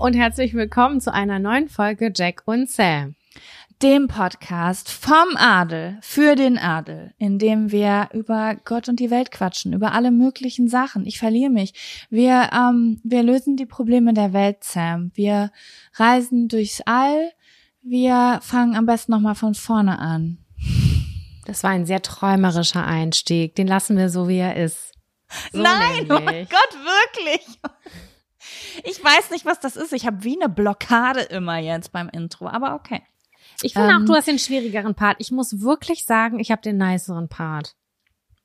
Und herzlich willkommen zu einer neuen Folge Jack und Sam. Dem Podcast vom Adel für den Adel, in dem wir über Gott und die Welt quatschen, über alle möglichen Sachen. Ich verliere mich. Wir, ähm, wir lösen die Probleme der Welt, Sam. Wir reisen durchs All. Wir fangen am besten nochmal von vorne an. Das war ein sehr träumerischer Einstieg. Den lassen wir so, wie er ist. So Nein, oh mein nämlich. Gott, wirklich. Ich weiß nicht, was das ist. Ich habe wie eine Blockade immer jetzt beim Intro, aber okay. Ich finde Ähm, auch, du hast den schwierigeren Part. Ich muss wirklich sagen, ich habe den niceren Part.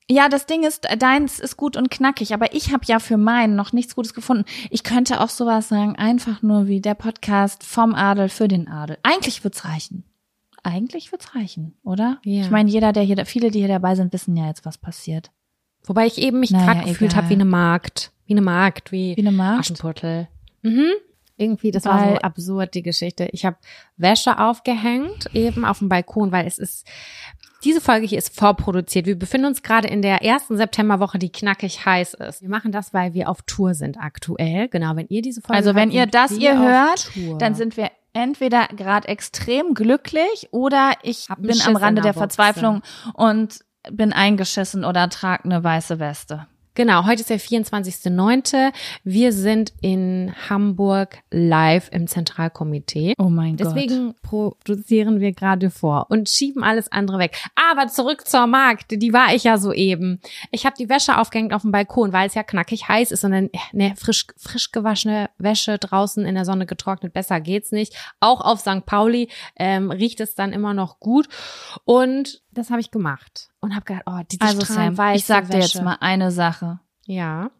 Ja, das Ding ist, deins ist gut und knackig, aber ich habe ja für meinen noch nichts Gutes gefunden. Ich könnte auch sowas sagen, einfach nur wie der Podcast vom Adel für den Adel. Eigentlich wird's reichen. Eigentlich wird's reichen, oder? Ja. Ich meine, jeder, der hier, viele, die hier dabei sind, wissen ja jetzt, was passiert. Wobei ich eben mich Naja, gerade gefühlt habe wie eine Magd. Wie eine Magd, wie, Wie eine Magd? Aschenputtel. Mhm. Irgendwie, das war Weil- so absurd, die Geschichte. Ich habe Wäsche aufgehängt, eben auf dem Balkon, weil es ist, diese Folge hier ist vorproduziert. Wir befinden uns gerade in der ersten Septemberwoche, die knackig heiß ist. Wir machen das, weil wir auf Tour sind aktuell. Genau, wenn ihr diese Folge Also wenn hört, ihr das ihr hört, dann sind wir entweder gerade extrem glücklich oder ich bin Schiss am Rande der der. Verzweiflung und bin eingeschissen oder trage eine weiße Weste. Genau, heute ist der 24.09. Wir sind in Hamburg live im Zentralkomitee. Oh mein Gott. Deswegen produzieren wir gerade vor und schieben alles andere weg. Aber zurück zur Markt, die war ich ja soeben. Ich habe die Wäsche aufgehängt auf dem Balkon, weil es ja knackig heiß ist und dann ne, frisch, frisch gewaschene Wäsche draußen in der Sonne getrocknet, besser geht's nicht. Auch auf St. Pauli ähm, riecht es dann immer noch gut und das habe ich gemacht und habe gedacht, oh, diese Also Sam, ich sag dir Wäsche. jetzt mal eine Sache. Ja.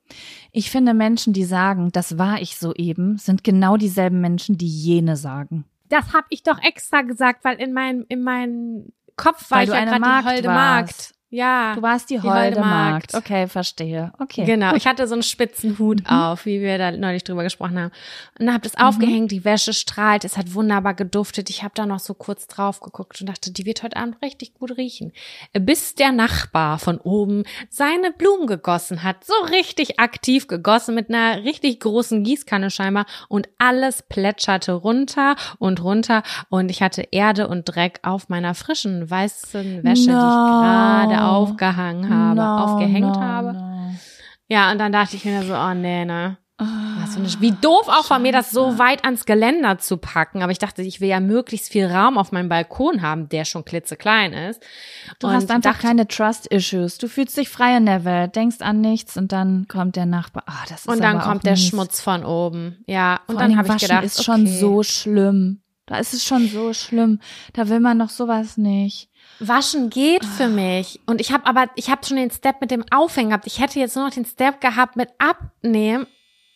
Ich finde Menschen, die sagen, das war ich soeben, sind genau dieselben Menschen, die jene sagen. Das habe ich doch extra gesagt, weil in meinem in meinem Kopf war Weil ich ja eine gerade die holde warst. Magd. Ja. Du warst die Die holde. Magd. Okay, verstehe. Okay. Genau, Gut. ich hatte so einen spitzen Hut Mhm. auf, wie wir da neulich drüber gesprochen haben. Und habe das aufgehängt, die Wäsche strahlt, es hat wunderbar geduftet. Ich habe da noch so kurz drauf geguckt und dachte, die wird heute Abend richtig gut riechen. Bis der Nachbar von oben seine Blumen gegossen hat, so richtig aktiv gegossen mit einer richtig großen Gießkanne scheinbar und alles plätscherte runter und runter und ich hatte Erde und Dreck auf meiner frischen weißen Wäsche, die ich No. gerade aufgehangen habe, No, aufgehängt no, habe. no. Ja, und dann dachte ich mir so, oh nee, ne. Was für eine- Wie doof auch von mir, das so weit ans Geländer zu packen. Aber ich dachte, ich will ja möglichst viel Raum auf meinem Balkon haben, der schon klitzeklein ist. Du Und hast einfach dachte, keine Trust-Issues. Du fühlst dich frei in der Welt, denkst an nichts und dann kommt der Nachbar. Ah, das ist Und dann kommt der mies. Schmutz von oben. Ja, und Vor dann habe ich gedacht, ist schon okay. so schlimm. Da ist es schon so schlimm. Da will man doch sowas nicht. Waschen geht für mich. Und ich habe aber, ich habe schon den Step mit dem Aufhängen gehabt. Ich hätte jetzt nur noch den Step gehabt mit Abnehmen.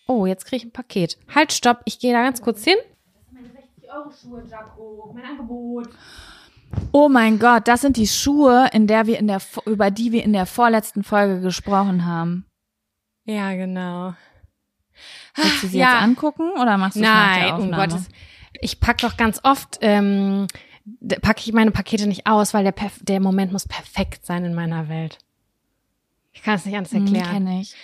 Oh, jetzt kriege ich ein Paket. Halt, stopp. Ich gehe da ganz kurz hin. Oh mein Gott, das sind die Schuhe, in der wir in der über die wir in der vorletzten Folge gesprochen haben. Ja, genau. Willst du sie Ja. jetzt angucken oder machst du es nach der Nein, um Aufnahme? Gottes. Ich pack doch ganz oft, ähm, packe ich meine Pakete nicht aus, weil der, perf- der Moment muss perfekt sein in meiner Welt. Ich kann es nicht anders Hm, erklären. kenn ich.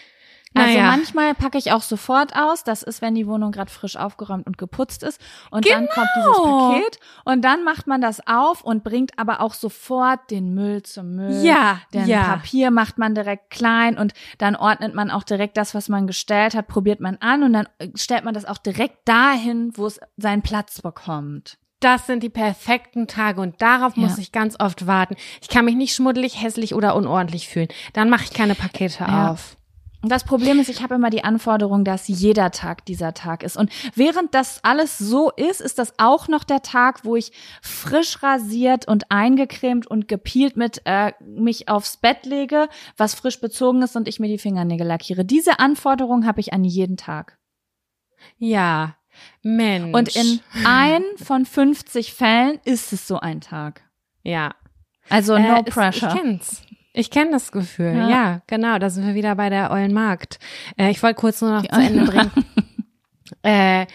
Also Naja. manchmal packe ich auch sofort aus. Das ist, wenn die Wohnung gerade frisch aufgeräumt und geputzt ist. Und dann kommt dieses Genau. Paket und dann macht man das auf und bringt aber auch sofort den Müll zum Müll. Ja, Den ja. Papier macht man direkt klein und dann ordnet man auch direkt das, was man gestellt hat, probiert man an und dann äh, stellt man das auch direkt dahin, wo es seinen Platz bekommt. Das sind die perfekten Tage und darauf Ja. muss ich ganz oft warten. Ich kann mich nicht schmuddelig, hässlich oder unordentlich fühlen. Dann mache ich keine Pakete Ja. auf. Und das Problem ist, ich habe immer die Anforderung, dass jeder Tag dieser Tag ist. Und während das alles so ist, ist das auch noch der Tag, wo ich frisch rasiert und eingecremt und gepielt mit äh, mich aufs Bett lege, was frisch bezogen ist und ich mir die Fingernägel lackiere. Diese Anforderung habe ich an jeden Tag. Ja, Mensch. Und in ein von 50 Fällen ist es so ein Tag. ja. Also Äh, no es- pressure. Ich kenn's. Ich kenne das Gefühl. Ja. Ja. genau. Da sind wir wieder bei der Eulen Markt. Äh, ich wollte kurz nur noch Die zu Ende bringen. äh,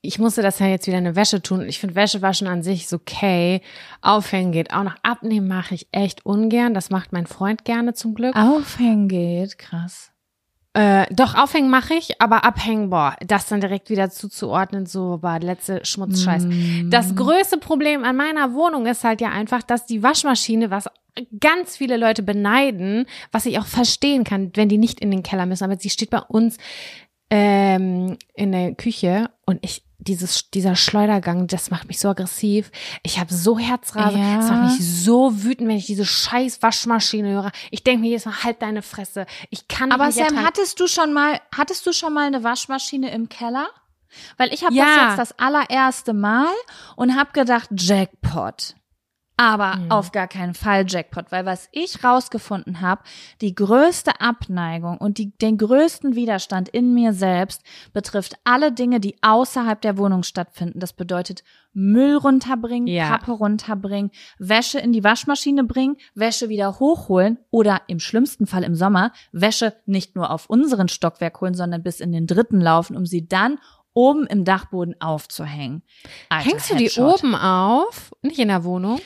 ich musste das ja jetzt wieder eine Wäsche tun. Ich finde Wäsche waschen an sich ist okay. Aufhängen geht auch noch. Abnehmen mache ich echt ungern. Das macht mein Freund gerne zum Glück. Aufhängen geht, krass. Äh, doch, aufhängen mache ich, aber abhängen, boah, das dann direkt wieder zuzuordnen, so war letzte Schmutzscheiß. Mm. Das größte Problem an meiner Wohnung ist halt ja einfach, dass die Waschmaschine, was ganz viele Leute beneiden, was ich auch verstehen kann, wenn die nicht in den Keller müssen, aber sie steht bei uns ähm, in der Küche und ich dieses dieser Schleudergang, das macht mich so aggressiv. Ich habe so Herzrasen, Ja. das macht mich so wütend, wenn ich diese scheiß Waschmaschine höre. Ich denke mir jedes Mal, halt deine Fresse. Ich kann Aber nicht Sam, hattest du schon mal, hattest du schon mal eine Waschmaschine im Keller? Weil ich habe Ja. das jetzt das allererste Mal und habe gedacht, Jackpot. Aber Mhm. auf gar keinen Fall Jackpot, weil was ich rausgefunden habe, die größte Abneigung und die, den größten Widerstand in mir selbst betrifft alle Dinge, die außerhalb der Wohnung stattfinden. Das bedeutet Müll runterbringen, Ja. Pappe runterbringen, Wäsche in die Waschmaschine bringen, Wäsche wieder hochholen oder im schlimmsten Fall im Sommer Wäsche nicht nur auf unseren Stockwerk holen, sondern bis in den dritten laufen, um sie dann oben im Dachboden aufzuhängen. Alter, Hängst du die Headshot. oben auf? Nicht in der Wohnung?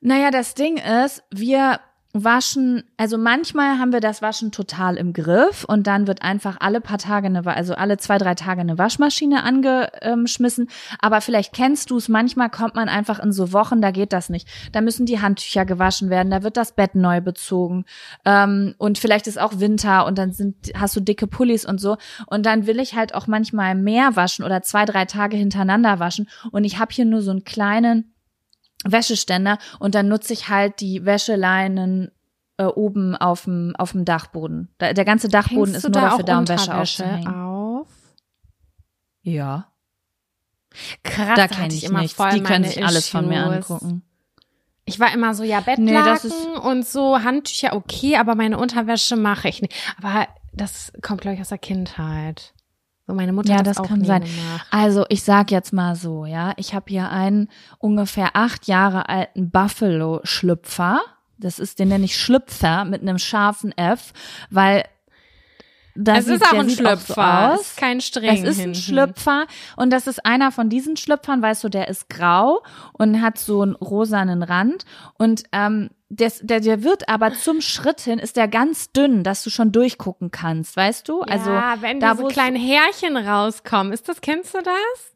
Naja, das Ding ist, wir waschen, also manchmal haben wir das Waschen total im Griff und dann wird einfach alle paar Tage eine, also alle zwei, drei Tage eine Waschmaschine angeschmissen. Aber vielleicht kennst du es, manchmal kommt man einfach in so Wochen, da geht das nicht. Da müssen die Handtücher gewaschen werden, da wird das Bett neu bezogen. Ähm, und vielleicht ist auch Winter und dann sind, hast du dicke Pullis und so. Und dann will ich halt auch manchmal mehr waschen oder zwei, drei Tage hintereinander waschen. Und ich habe hier nur so einen kleinen Wäscheständer und dann nutze ich halt die Wäscheleinen äh, oben auf dem auf dem Dachboden. Da, der ganze Dachboden Hängst ist nur da dafür da, um Wäsche aufzuhängen. auf? Ja, Krass, da kenne ich immer nichts. voll Die können sich alles von mir Issues. angucken. Ich war immer so, ja, Bettlaken Nee, und so Handtücher, okay, aber meine Unterwäsche mache ich nicht. Aber das kommt, glaube ich, aus der Kindheit. So, meine Mutter Ja, hat das das auch kann sein. Also ich sag jetzt mal so, ja, ich habe hier einen ungefähr acht Jahre alten Buffalo-Schlüpfer. Das ist den nenne ich Schlüpfer mit einem scharfen F, weil das es sieht, ist auch ein sieht auch Schlüpfer, so ist kein Streng Es ist ein hinten. Schlüpfer und das ist einer von diesen Schlüpfern, weißt du, der ist grau und hat so einen rosanen Rand und ähm, des, der, der wird aber zum Schritt hin ist der ganz dünn, dass du schon durchgucken kannst, weißt du? also ja, wenn da diese wo es- kleinen Härchen rauskommen, ist das, kennst du das?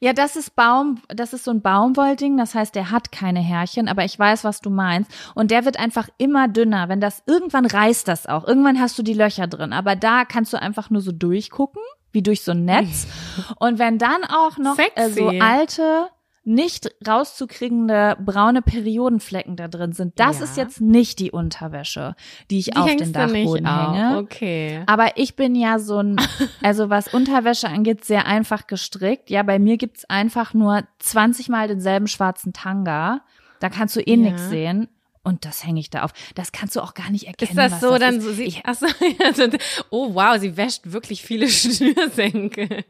Ja, das ist Baum, das ist so ein Baumwollding, das heißt, der hat keine Härchen, aber ich weiß, was du meinst. Und der wird einfach immer dünner. Wenn das, irgendwann reißt das auch. Irgendwann hast du die Löcher drin, aber da kannst du einfach nur so durchgucken. wie durch so ein Netz. Und wenn dann auch noch äh, so alte, nicht rauszukriegende braune Periodenflecken da drin sind, das Ja. ist jetzt nicht die Unterwäsche, die ich Die auf den Dachboden auf. hänge. Okay. Aber ich bin ja so ein, also was Unterwäsche angeht, sehr einfach gestrickt. Ja, bei mir gibt's einfach nur 20 Mal denselben schwarzen Tanga. Da kannst du eh Ja. nix sehen. Und das hänge ich da auf. Das kannst du auch gar nicht erkennen. Ist das so das dann ist. so? Sie, Ich, ach so, ja, so, oh wow, sie wäscht wirklich viele Schnürsenkel.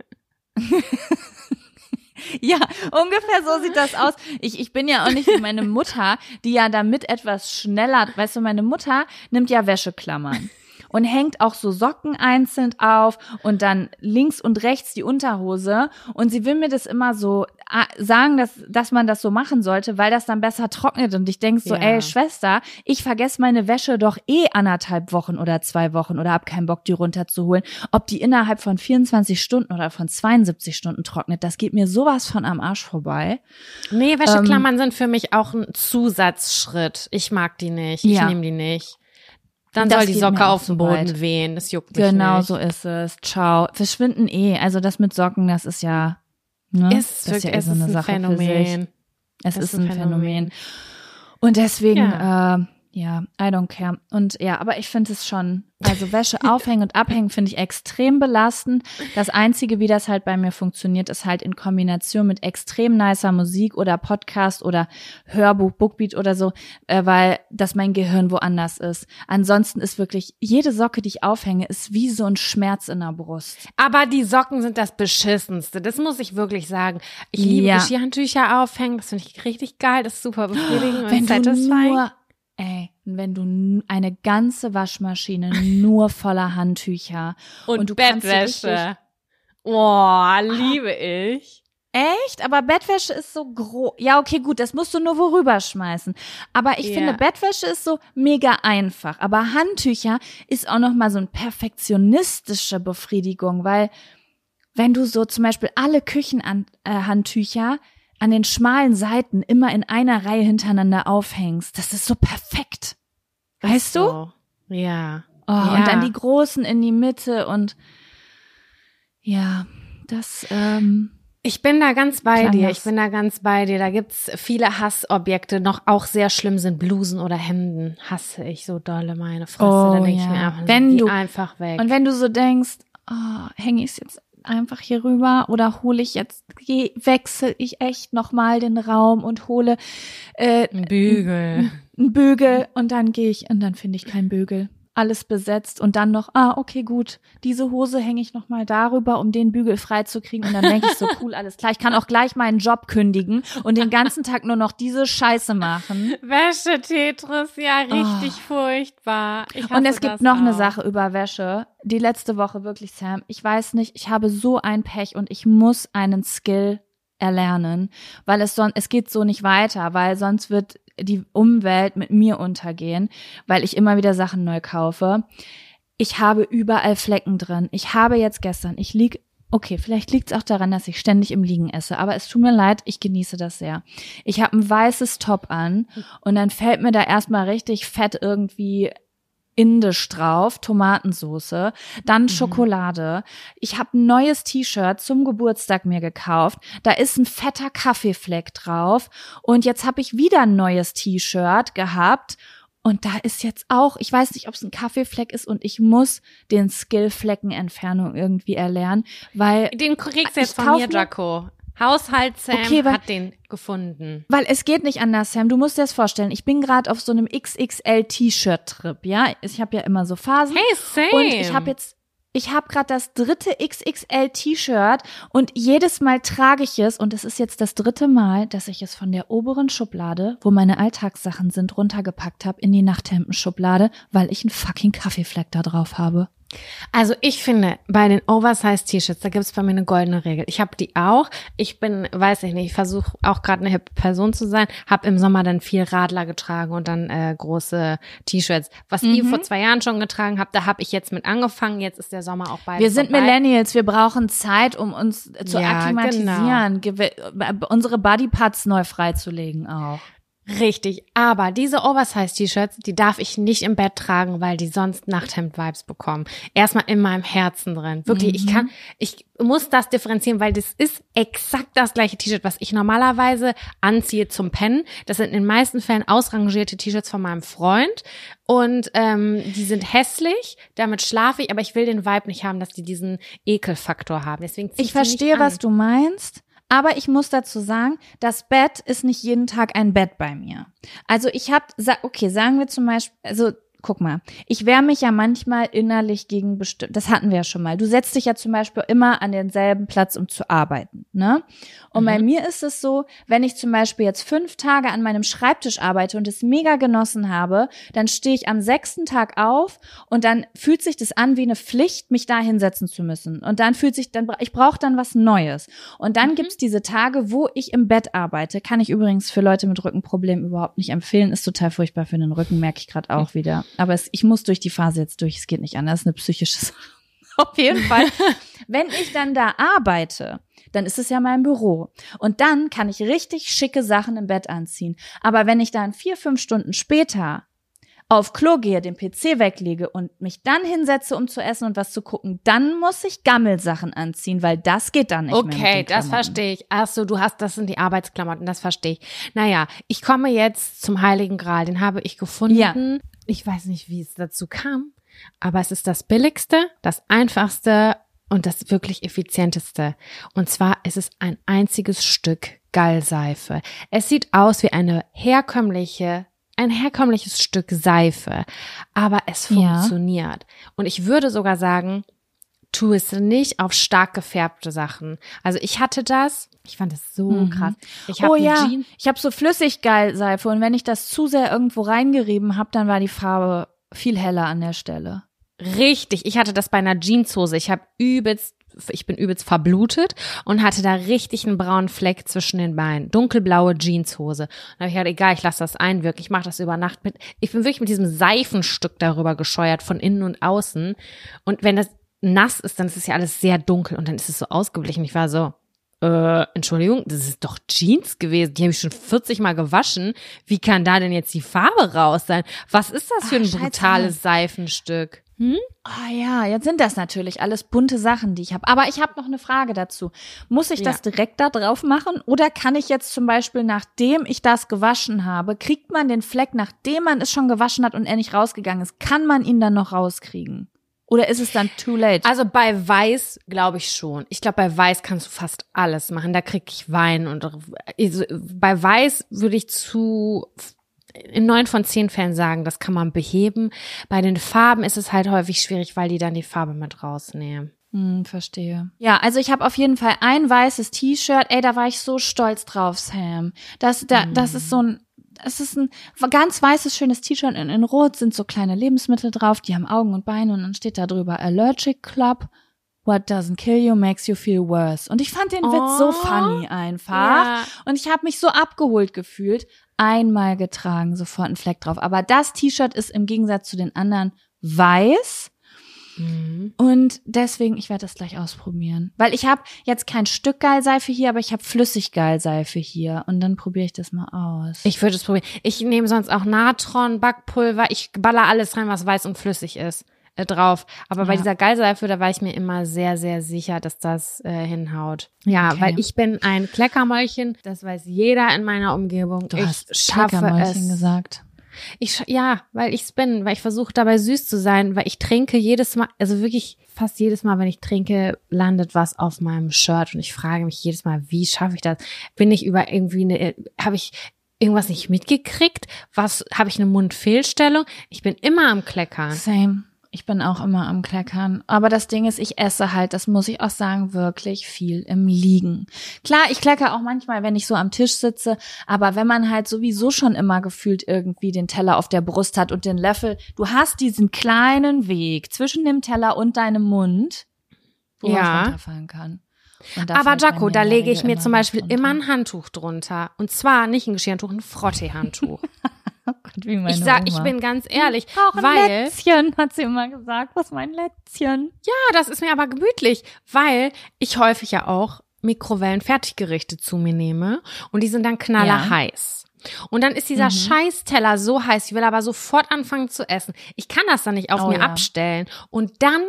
ja, ungefähr so sieht das aus. Ich, ich bin ja auch nicht wie meine Mutter, die ja damit etwas schneller, weißt du, meine Mutter nimmt ja Wäscheklammern. Und hängt auch so Socken einzeln auf und dann links und rechts die Unterhose. Und sie will mir das immer so sagen, dass, dass man das so machen sollte, weil das dann besser trocknet. Und ich denk so, Ja. ey, Schwester, ich vergesse meine Wäsche doch eh anderthalb Wochen oder zwei Wochen oder hab keinen Bock, die runterzuholen. Ob die innerhalb von 24 Stunden oder von 72 Stunden trocknet, das geht mir sowas von am Arsch vorbei. Nee, Wäscheklammern sind für mich auch ein Zusatzschritt. Ich mag die nicht. Ich Ja. nehme die nicht. Dann Das soll die Socke auf dem so Boden weit. wehen. Das juckt mich Genau nicht. so ist es. Ciao. Verschwinden eh. Also das mit Socken, das ist ja, ne? Ist das wirklich, eh es ist ein Sache für sich. Phänomen. Es Es ist ein Phänomen. Und deswegen, Ja. äh, ja, I don't care. Und ja, aber ich finde es schon, also Wäsche aufhängen und abhängen finde ich extrem belastend. Das Einzige, wie das halt bei mir funktioniert, ist halt in Kombination mit extrem nicer Musik oder Podcast oder Hörbuch, Bookbeat oder so, äh, weil das mein Gehirn woanders ist. Ansonsten ist wirklich, jede Socke, die ich aufhänge, ist wie so ein Schmerz in der Brust. Aber die Socken sind das Beschissenste. Das muss ich wirklich sagen. Ich liebe Ja. Geschirrhandtücher aufhängen. Das finde ich richtig geil. Das ist super befriedigend wenn und du satisfying. nur, ey, wenn du eine ganze Waschmaschine nur voller Handtücher und, du kannst so Bettwäsche. Boah, liebe ich. Echt? Aber Bettwäsche ist so groß. Ja, okay, gut, das musst du nur worüber schmeißen. Aber ich Ja. finde, Bettwäsche ist so mega einfach. Aber Handtücher ist auch noch mal so eine perfektionistische Befriedigung, weil wenn du so zum Beispiel alle Küchenhandtücher an den schmalen Seiten immer in einer Reihe hintereinander aufhängst, das ist so perfekt. Weißt du? So. Ja. Oh, Ja. Und dann die großen in die Mitte und ja, das, ähm, Ich bin da ganz bei dir. Ich bin da ganz bei dir. Da gibt's viele Hassobjekte. Noch auch sehr schlimm sind Blusen oder Hemden. Hasse ich so dolle meine Fresse. Oh, da denke ich ja. mir einfach, Wenn Wenn du- einfach weg. Und wenn du so denkst, oh, hänge ich es jetzt einfach hier rüber oder hole ich jetzt, geh, wechsle ich echt nochmal den Raum und hole äh, Ein Bügel. einen Bügel und dann gehe ich und dann finde ich keinen Bügel. Alles besetzt und dann noch, ah, okay, gut, diese Hose hänge ich nochmal darüber, um den Bügel freizukriegen. Und dann denke ich so, cool, alles klar. Ich kann auch gleich meinen Job kündigen und den ganzen Tag nur noch diese Scheiße machen. Wäsche-Tetris, ja, richtig furchtbar. Ich Oh. Und hasse es gibt noch eine auch. Sache über Wäsche. Die letzte Woche wirklich, Sam. Ich weiß nicht, ich habe so ein Pech und ich muss einen Skill erlernen, weil es sonst, es geht so nicht weiter, weil sonst wird die Umwelt mit mir untergehen, weil ich immer wieder Sachen neu kaufe. Ich habe überall Flecken drin. Ich habe jetzt gestern, ich lieg, okay, vielleicht liegt es auch daran, dass ich ständig im Liegen esse, aber es tut mir leid, ich genieße das sehr. Ich habe ein weißes Top an und dann fällt mir da erstmal richtig fett irgendwie Indisch drauf, Tomatensoße, dann Schokolade. Ich habe ein neues T-Shirt zum Geburtstag mir gekauft. Da ist ein fetter Kaffeefleck drauf. Und jetzt habe ich wieder ein neues T-Shirt gehabt. Und da ist jetzt auch, ich weiß nicht, ob es ein Kaffeefleck ist und ich muss den Skill Fleckenentfernung irgendwie erlernen, weil Den kriegst du jetzt von mir- Jaco. Haushalt Sam Okay, weil- hat den gefunden. Weil es geht nicht anders, Sam. Du musst dir das vorstellen. Ich bin gerade auf so einem XXL-T-Shirt-Trip, ja. Ich habe ja immer so Phasen. Hey, Sam. Und ich habe jetzt, ich habe gerade das dritte XXL-T-Shirt und jedes Mal trage ich es und es ist jetzt das dritte Mal, dass ich es von der oberen Schublade, wo meine Alltagssachen sind, runtergepackt habe in die Nachthemdenschublade, weil ich einen fucking Kaffeefleck da drauf habe. Also ich finde, bei den Oversize-T-Shirts, da gibt es bei mir eine goldene Regel. Ich habe die auch. Ich bin, weiß ich nicht, ich versuche auch gerade eine hippe Person zu sein. Habe im Sommer dann viel Radler getragen und dann äh, große T-Shirts. Was ihr vor zwei Jahren schon getragen habt, da habe ich jetzt mit angefangen. Jetzt ist der Sommer auch bald Wir sind vorbei. Millennials, wir brauchen Zeit, um uns zu Ja, akklimatisieren, gewi- unsere Bodyparts neu freizulegen auch. Richtig, aber diese Oversize-T-Shirts, die darf ich nicht im Bett tragen, weil die sonst Nachthemd-Vibes bekommen. Erstmal in meinem Herzen drin. Wirklich, ich kann, ich muss das differenzieren, weil das ist exakt das gleiche T-Shirt, was ich normalerweise anziehe zum Pennen. Das sind in den meisten Fällen ausrangierte T-Shirts von meinem Freund und ähm, die sind hässlich. Damit schlafe ich, aber ich will den Vibe nicht haben, dass die diesen Ekelfaktor haben. Deswegen Ich verstehe, was du meinst. Aber ich muss dazu sagen, das Bett ist nicht jeden Tag ein Bett bei mir. Also ich habe, okay, sagen wir zum Beispiel, also guck mal, ich wehre mich ja manchmal innerlich gegen bestimmt, das hatten wir ja schon mal. Du setzt dich ja zum Beispiel immer an denselben Platz, um zu arbeiten, ne? Und mhm. bei mir ist es so, wenn ich zum Beispiel jetzt fünf Tage an meinem Schreibtisch arbeite und es mega genossen habe, dann stehe ich am sechsten Tag auf und dann fühlt sich das an wie eine Pflicht, mich da hinsetzen zu müssen. Und dann fühlt sich dann, ich brauche dann was Neues. Und dann mhm. gibt's diese Tage, wo ich im Bett arbeite. Kann ich übrigens für Leute mit Rückenproblemen überhaupt nicht empfehlen. Ist total furchtbar für den Rücken, merke ich gerade auch wieder. Aber es, ich muss durch die Phase jetzt durch. Es geht nicht anders. Das ist eine psychische Sache. Auf jeden Fall. Wenn ich dann da arbeite, dann ist es ja mein Büro. Und dann kann ich richtig schicke Sachen im Bett anziehen. Aber wenn ich dann vier, fünf Stunden später auf Klo gehe, den PC weglege und mich dann hinsetze, um zu essen und was zu gucken, dann muss ich Gammelsachen anziehen, weil das geht dann nicht okay, mehr. Okay, das verstehe ich. Ach so, du hast, das sind die Arbeitsklamotten, das verstehe ich. Naja, ich komme jetzt zum Heiligen Gral, den habe ich gefunden. Ja. Ich weiß nicht, wie es dazu kam, aber es ist das billigste, das einfachste und das wirklich effizienteste. Und zwar ist es ein einziges Stück Gallseife. Es sieht aus wie eine herkömmliche ein herkömmliches Stück Seife, aber es funktioniert. Ja. Und ich würde sogar sagen, tu es nicht auf stark gefärbte Sachen. Also ich hatte das, ich fand es so mhm. krass. Ich oh ja, Jeans ich habe so Flüssiggeilseife und wenn ich das zu sehr irgendwo reingerieben habe, dann war die Farbe viel heller an der Stelle. Richtig, ich hatte das bei einer Jeanshose. Ich habe übelst ich bin übelst verblutet und hatte da richtig einen braunen Fleck zwischen den Beinen. Dunkelblaue Jeanshose. Und da habe ich gedacht, egal, ich lasse das einwirken. Ich mache das über Nacht mit. Ich bin wirklich mit diesem Seifenstück darüber gescheuert, von innen und außen. Und wenn das nass ist, dann ist es ja alles sehr dunkel und dann ist es so ausgeblichen. Ich war so, äh, Entschuldigung, das ist doch Jeans gewesen. Die habe ich schon 40 Mal gewaschen. Wie kann da denn jetzt die Farbe raus sein? Was ist das für ein Ach, brutales Seifenstück? Hm? Ah oh ja, jetzt sind das natürlich alles bunte Sachen, die ich habe. Aber ich habe noch eine Frage dazu. Muss ich ja. das direkt da drauf machen oder kann ich jetzt zum Beispiel, nachdem ich das gewaschen habe, kriegt man den Fleck, nachdem man es schon gewaschen hat und er nicht rausgegangen ist, kann man ihn dann noch rauskriegen? Oder ist es dann too late? Also bei Weiß glaube ich schon. Ich glaube, bei Weiß kannst du fast alles machen. Da krieg ich Wein und also bei Weiß würde ich zu in neun von zehn Fällen sagen, das kann man beheben. Bei den Farben ist es halt häufig schwierig, weil die dann die Farbe mit rausnehmen. Hm, verstehe. Ja, also ich habe auf jeden Fall ein weißes T-Shirt. Ey, da war ich so stolz drauf, Sam. Das, da, mm. das ist so ein, es ist ein ganz weißes, schönes T-Shirt. In, in Rot sind so kleine Lebensmittel drauf, die haben Augen und Beine und dann steht da drüber Allergic Club. What doesn't kill you makes you feel worse. Und ich fand den oh, Witz so oh. funny einfach. Ja. Und ich habe mich so abgeholt gefühlt. Einmal getragen, sofort ein Fleck drauf. Aber das T-Shirt ist im Gegensatz zu den anderen weiß. Mhm. Und deswegen, ich werde das gleich ausprobieren. Weil ich habe jetzt kein Stück Geilseife hier, aber ich habe Flüssiggeilseife hier. Und dann probiere ich das mal aus. Ich würde es probieren. Ich nehme sonst auch Natron, Backpulver. Ich baller alles rein, was weiß und flüssig ist äh, drauf. Aber ja. bei dieser Gallseife, da war ich mir immer sehr, sehr sicher, dass das äh, hinhaut. Ja, okay. weil ich bin ein Kleckermäulchen. Das weiß jeder in meiner Umgebung. Du ich hast Kleckermäulchen gesagt. Ich ja, weil ich's bin, weil ich versuche dabei süß zu sein, weil ich trinke jedes Mal, also wirklich fast jedes Mal, wenn ich trinke, landet was auf meinem Shirt und ich frage mich jedes Mal, wie schaffe ich das? Bin ich über irgendwie eine, habe ich irgendwas nicht mitgekriegt? Was habe ich eine Mundfehlstellung? Ich bin immer am Kleckern. Same. Ich bin auch immer am Kleckern. Aber das Ding ist, ich esse halt, das muss ich auch sagen, wirklich viel im Liegen. Klar, ich klecker auch manchmal, wenn ich so am Tisch sitze, aber wenn man halt sowieso schon immer gefühlt irgendwie den Teller auf der Brust hat und den Löffel, du hast diesen kleinen Weg zwischen dem Teller und deinem Mund, wo ja. man runterfallen kann. Aber Jaco, da lege ich mir zum Beispiel immer ein Handtuch drunter. Und zwar nicht ein Geschirrtuch, ein Frottee-Handtuch. Oh Gott, wie meine ich sag, Oma. ich bin ganz ehrlich, ich ein weil Lätzchen, hat sie immer gesagt, was mein Lätzchen. Ja, das ist mir aber gemütlich, weil ich häufig ja auch Mikrowellen Fertiggerichte zu mir nehme und die sind dann knallerheiß. Ja. Und dann ist dieser Mhm. Scheißteller so heiß, ich will aber sofort anfangen zu essen. Ich kann das dann nicht auf Oh mir ja. abstellen. Und dann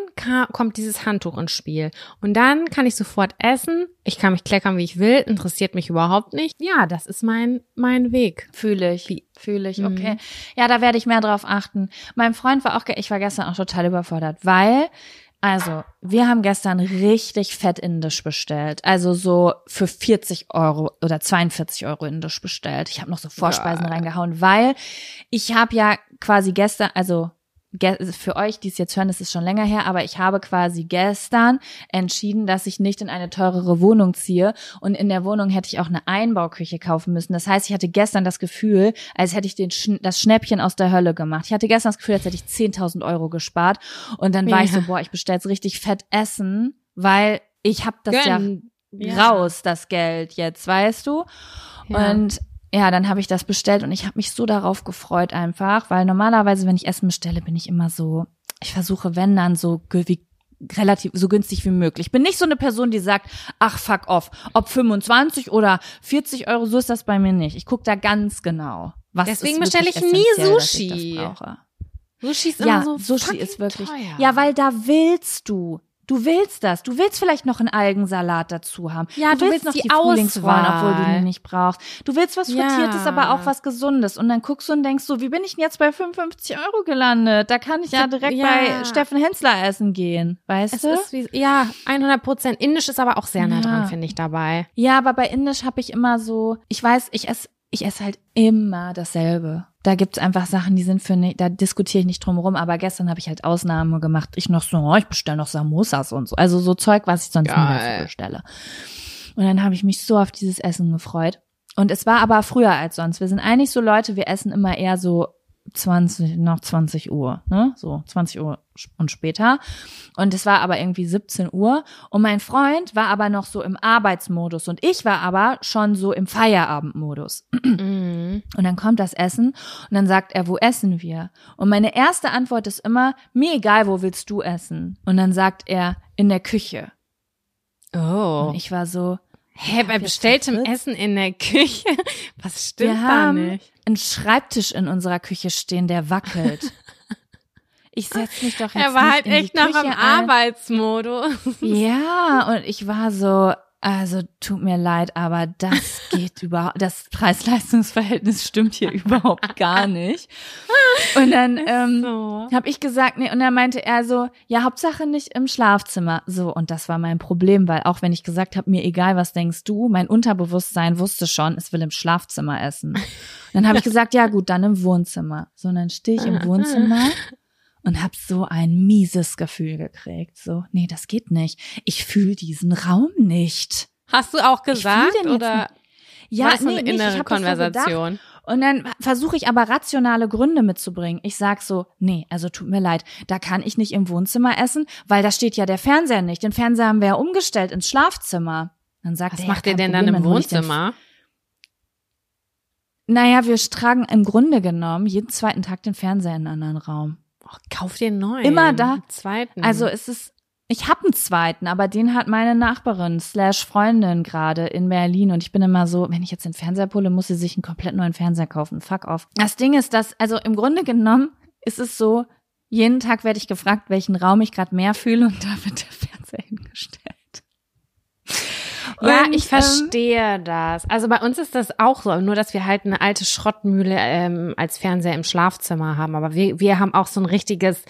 kommt dieses Handtuch ins Spiel. Und dann kann ich sofort essen. Ich kann mich kleckern, wie ich will. Interessiert mich überhaupt nicht. Ja, das ist mein, mein Weg. Fühle ich. Fühle ich, Mhm. okay. Ja, da werde ich mehr drauf achten. Mein Freund war auch, ich war gestern auch total überfordert, weil, also, wir haben gestern richtig fett indisch bestellt. Also so für 40 Euro oder 42 Euro indisch bestellt. Ich habe noch so Vorspeisen Geil. reingehauen, weil ich habe ja quasi gestern, also für euch, die es jetzt hören, das ist schon länger her, aber ich habe quasi gestern entschieden, dass ich nicht in eine teurere Wohnung ziehe und in der Wohnung hätte ich auch eine Einbauküche kaufen müssen. Das heißt, ich hatte gestern das Gefühl, als hätte ich den Schn das Schnäppchen aus der Hölle gemacht. Ich hatte gestern das Gefühl, als hätte ich 10.000 Euro gespart und dann war ich Ja. so, boah, ich bestelle jetzt richtig fett Essen, weil ich habe das Gönn. ja, Ja. raus, das Geld jetzt, weißt du? Ja. Und ja, dann habe ich das bestellt und ich habe mich so darauf gefreut einfach, weil normalerweise, wenn ich Essen bestelle, bin ich immer so, ich versuche, wenn dann so wie relativ so günstig wie möglich. Ich bin nicht so eine Person, die sagt, ach fuck off, ob 25 oder 40 Euro, so ist das bei mir nicht. Ich gucke da ganz genau. Was Deswegen bestelle ich nie dass ich Sushi. Sushi ist Ja, immer so Sushi ist wirklich. teuer. Ja, weil da willst du. Du willst das. Du willst vielleicht noch einen Algensalat dazu haben. Ja, du willst noch die die Frühlingsrollen, obwohl du die nicht brauchst. Du willst was Ja. Frittiertes, aber auch was Gesundes. Und dann guckst du und denkst so, wie bin ich denn jetzt bei 55 Euro gelandet? Da kann ich ja direkt Ja. bei Steffen Hensler essen gehen. Weißt es du? ist wie, ja, 100 Prozent. Indisch ist aber auch sehr nah Ja. dran, finde ich dabei. Ja, aber bei Indisch habe ich immer so, ich weiß, ich esse ich esse halt immer dasselbe. Da gibt's einfach Sachen, die sind für ne, da diskutiere ich nicht drum rum, aber gestern habe ich halt Ausnahme gemacht. Ich noch so, oh, ich bestelle noch Samosas und so. Also so Zeug, was ich sonst nie Geil. dafür bestelle. Und dann habe ich mich so auf dieses Essen gefreut. Und es war aber früher als sonst. Wir sind eigentlich so Leute, wir essen immer eher so 20, noch 20 Uhr, ne? So 20 Uhr und später. Und es war aber irgendwie 17 Uhr. Und mein Freund war aber noch so im Arbeitsmodus. Und ich war aber schon so im Feierabendmodus. Mhm. Und dann kommt das Essen und dann sagt er, wo essen wir? Und meine erste Antwort ist immer, mir egal, wo willst du essen? Und dann sagt er, in der Küche. Oh. Und ich war so, Hä, bei bestelltem? Essen in der Küche? Was stimmt wir da haben nicht? einen Schreibtisch in unserer Küche stehen, der wackelt. Ich setze mich doch jetzt Er war halt echt noch ein. Arbeitsmodus. Ja, und ich war so, also tut mir leid, aber das geht überhaupt, das Preis-Leistungs-Verhältnis stimmt hier überhaupt gar nicht. Und dann ähm, So. habe ich gesagt, nee, und dann meinte er so, ja, Hauptsache nicht im Schlafzimmer. So, und das war mein Problem, weil auch wenn ich gesagt habe, mir egal, was denkst du, mein Unterbewusstsein wusste schon, es will im Schlafzimmer essen. Und dann habe ich gesagt, ja gut, dann im Wohnzimmer. So, und dann stehe ich im Wohnzimmer und habe so ein mieses Gefühl gekriegt. So, nee, das geht nicht. Ich fühle diesen Raum nicht. Hast du auch gesagt oder Ja, war das nee, eine nicht. Ich innere gedacht. Konversation? Und dann versuche ich aber rationale Gründe mitzubringen. Ich sag so, nee, also tut mir leid, da kann ich nicht im Wohnzimmer essen, weil da steht ja der Fernseher nicht. Den Fernseher haben wir ja umgestellt ins Schlafzimmer. Dann sagt Was er, macht ja, ihr denn dann Problem, im ich den- Wohnzimmer? Naja, wir tragen im Grunde genommen jeden zweiten Tag den Fernseher in einen anderen Raum. Oh, kauf dir einen neuen. Immer da. Zweiten. Also es ist, ich habe einen zweiten, aber den hat meine Nachbarin slash Freundin gerade in Berlin und ich bin immer so, wenn ich jetzt den Fernseher pulle, muss sie sich einen komplett neuen Fernseher kaufen. Fuck off. Das Ding ist, dass, also im Grunde genommen ist es so, jeden Tag werde ich gefragt, welchen Raum ich gerade mehr fühle und da wird der Fernseher. Ja, Und, ich ähm, verstehe das. Also bei uns ist das auch so, nur dass wir halt eine alte Schrottmühle ähm, als Fernseher im Schlafzimmer haben. Aber wir, wir haben auch so ein richtiges,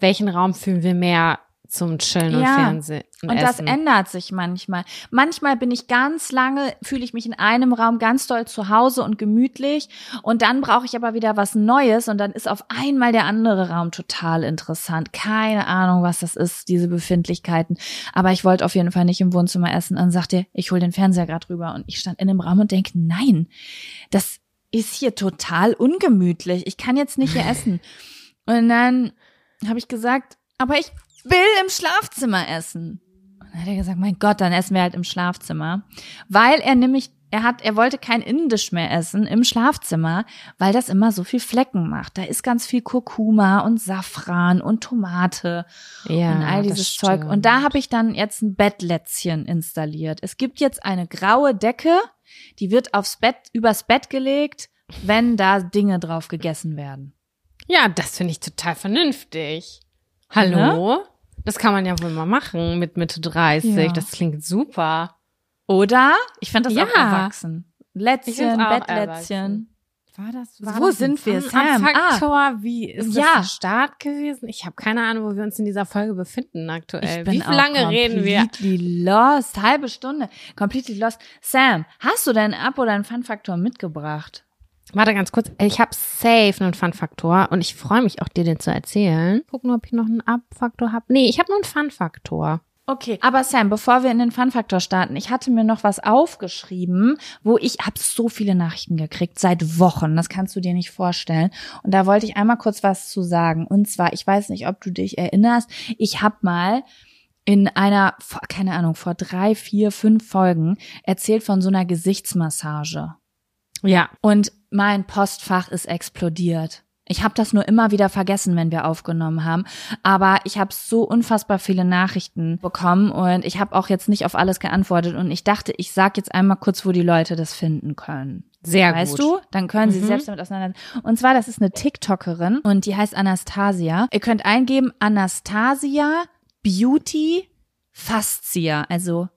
welchen Raum fühlen wir mehr zum Chillen und Ja, Fernsehen und, Und das ändert sich manchmal. Manchmal bin ich ganz lange, fühle ich mich in einem Raum ganz doll zu Hause und gemütlich. Und dann brauche ich aber wieder was Neues. Und dann ist auf einmal der andere Raum total interessant. Keine Ahnung, was das ist, diese Befindlichkeiten. Aber ich wollte auf jeden Fall nicht im Wohnzimmer essen. Dann sagt er, ich hole den Fernseher gerade rüber. Und ich stand in dem Raum und denke, nein, das ist hier total ungemütlich. Ich kann jetzt nicht hier essen. Und dann habe ich gesagt, aber ich will im Schlafzimmer essen. Und dann hat er gesagt, mein Gott, dann essen wir halt im Schlafzimmer. Weil er nämlich, er hat, er wollte kein Indisch mehr essen im Schlafzimmer, weil das immer so viel Flecken macht. Da ist ganz viel Kurkuma und Safran und Tomate ja, und all dieses Zeug. Und da habe ich dann jetzt ein Bettlätzchen installiert. Es gibt jetzt eine graue Decke, die wird aufs Bett, übers Bett gelegt, wenn da Dinge drauf gegessen werden. Ja, das finde ich total vernünftig. Hallo? Das kann man ja wohl mal machen mit Mitte 30. Ja. Das klingt super. Oder? Ich finde das Ja. auch erwachsen. Lätzchen, Bettlätzchen. War das, Wo sind wir, Sam? Faktor, wie ist Ja. das Start gewesen? Ich habe keine Ahnung, wo wir uns in dieser Folge befinden aktuell. Wie lange reden wir? Completely lost. Halbe Stunde. Completely lost. Sam, hast du deinen Ab- oder einen Fun-Faktor mitgebracht? Warte ganz kurz. Ich habe safe einen Fun-Faktor und ich freue mich auch, dir den zu erzählen. Gucken, ob ich noch einen Ab-Faktor habe. Nee, ich habe nur einen Fun-Faktor. Okay, aber Sam, bevor wir in den Fun-Faktor starten, ich hatte mir noch was aufgeschrieben, wo ich habe so viele Nachrichten gekriegt seit Wochen. Das kannst du dir nicht vorstellen. Und da wollte ich einmal kurz was zu sagen. Und zwar, ich weiß nicht, ob du dich erinnerst, ich habe mal in einer, keine Ahnung, vor drei, vier, fünf Folgen erzählt von so einer Gesichtsmassage. Ja. Und mein Postfach ist explodiert. Ich habe das nur immer wieder vergessen, wenn wir aufgenommen haben. Aber ich habe so unfassbar viele Nachrichten bekommen und ich habe auch jetzt nicht auf alles geantwortet. Und ich dachte, ich sag jetzt einmal kurz, wo die Leute das finden können. Sehr weißt gut. du? Dann können sie Mhm. selbst damit auseinandersetzen. Und zwar, das ist eine TikTokerin und die heißt Anastasia. Ihr könnt eingeben Anastasia Beauty Fascia, also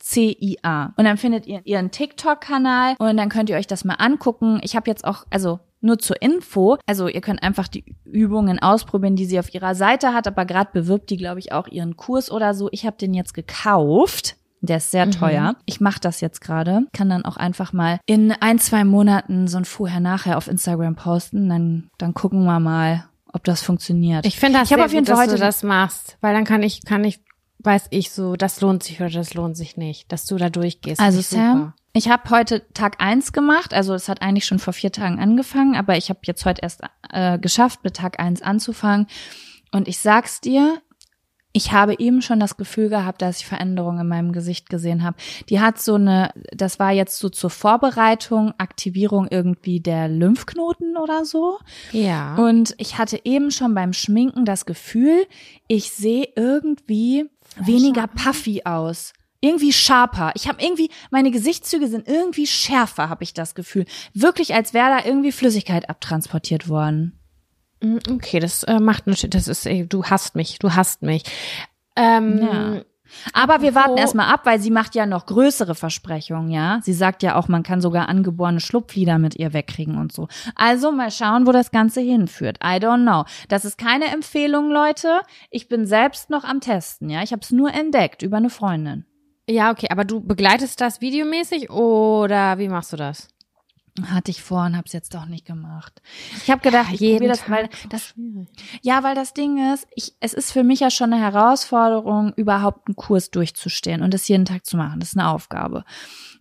F-A-S-C-I-A. Und dann findet ihr ihren TikTok-Kanal und dann könnt ihr euch das mal angucken. Ich habe jetzt auch, also nur zur Info, also ihr könnt einfach die Übungen ausprobieren, die sie auf ihrer Seite hat, aber gerade bewirbt die, glaube ich, auch ihren Kurs oder so. Ich habe den jetzt gekauft. Der ist sehr Mhm. teuer. Ich mache das jetzt gerade. Kann dann auch einfach mal in ein, zwei Monaten so ein Vorher-Nachher auf Instagram posten. Dann, dann gucken wir mal, ob das funktioniert. Ich finde das Ich sehr auf jeden gut, Fall dass heute- du das machst, weil dann kann ich, kann ich, weiß ich so, das lohnt sich oder das lohnt sich nicht, dass du da durchgehst. Also Sam, super. ich habe heute Tag eins gemacht, also es hat eigentlich schon vor vier Tagen angefangen, aber ich habe jetzt heute erst äh, geschafft, mit Tag eins anzufangen. Und ich sag's dir, ich habe eben schon das Gefühl gehabt, dass ich Veränderungen in meinem Gesicht gesehen habe. Die hat so eine, das war jetzt so zur Vorbereitung, Aktivierung irgendwie der Lymphknoten oder so. Ja. Und ich hatte eben schon beim Schminken das Gefühl, ich sehe irgendwie weniger puffy aus. Irgendwie sharper. Ich habe irgendwie, meine Gesichtszüge sind irgendwie schärfer, habe ich das Gefühl. Wirklich, als wäre da irgendwie Flüssigkeit abtransportiert worden. Mm, Okay, das äh, macht natürlich, das ist, ey, du hasst mich, du hasst mich. Ähm, Ja. Aber wir warten erstmal ab, weil sie macht ja noch größere Versprechungen, ja. Sie sagt ja auch, man kann sogar angeborene Schlupflider mit ihr wegkriegen und so. Also mal schauen, wo das Ganze hinführt. I don't know. Das ist keine Empfehlung, Leute. Ich bin selbst noch am Testen, ja. Ich habe es nur entdeckt über eine Freundin. Ja, okay, aber du begleitest das videomäßig oder wie machst du das? Hatte ich vor und habe es jetzt doch nicht gemacht. Ich habe gedacht, ich probiere das, weil das schwierig. Ja, weil das Ding ist, ich, es ist für mich ja schon eine Herausforderung, überhaupt einen Kurs durchzustehen und das jeden Tag zu machen. Das ist eine Aufgabe.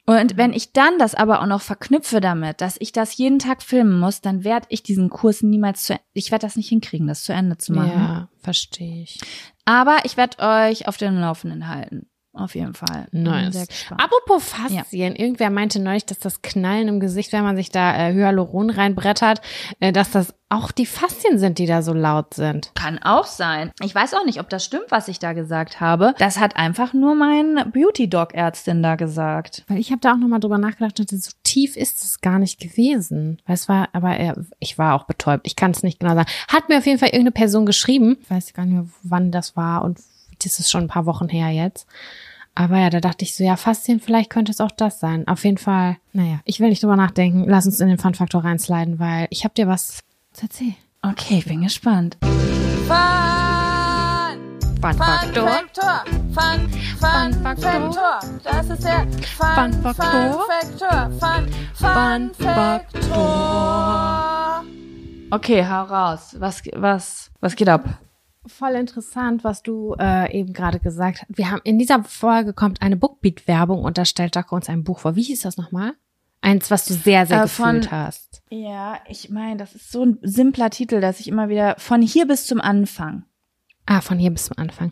Und wenn ich dann das aber auch noch verknüpfe damit, dass ich das jeden Tag filmen muss, dann werde ich diesen Kurs niemals zu, ich werde das nicht hinkriegen, das zu Ende zu machen. Ja, verstehe ich. Aber ich werde euch auf den Laufenden halten. Auf jeden Fall. Bin Nice. Apropos Faszien, irgendwer meinte neulich, dass das Knallen im Gesicht, wenn man sich da äh, Hyaluron reinbrettert, äh, dass das auch die Faszien sind, die da so laut sind. Kann auch sein. Ich weiß auch nicht, ob das stimmt, was ich da gesagt habe. Das hat einfach nur mein Beauty-Doc-Ärztin da gesagt. Weil ich habe da auch nochmal drüber nachgedacht und so tief ist es gar nicht gewesen. Weil es war, aber er, ich war auch betäubt. Ich kann es nicht genau sagen. Hat mir auf jeden Fall irgendeine Person geschrieben. Ich weiß gar nicht mehr, wann das war und das ist schon ein paar Wochen her jetzt. Aber ja, da dachte ich so, ja, Faszien, vielleicht könnte es auch das sein. Auf jeden Fall, naja, ich will nicht drüber nachdenken. Lass uns in den Fun-Faktor reinsliden, weil ich habe dir was zu erzählen. Okay, ich bin gespannt. Fun-Faktor. Fun, Fun, Fun Faktor. Faktor. Das ist der Fun, Fun Faktor. Faktor. Fun, Fun, Fun Faktor. Okay, hau raus. Was, was, was geht ab? Voll interessant, was du äh, eben gerade gesagt hast. Wir haben in dieser Folge kommt eine Bookbeat-Werbung und da stellt Jaco uns ein Buch vor. Wie hieß das nochmal? Eins, was du sehr, sehr Äh, von- gefühlt hast. Ja, ich meine, das ist so ein simpler Titel, dass ich immer wieder von hier bis zum Anfang. Ah, von hier bis zum Anfang.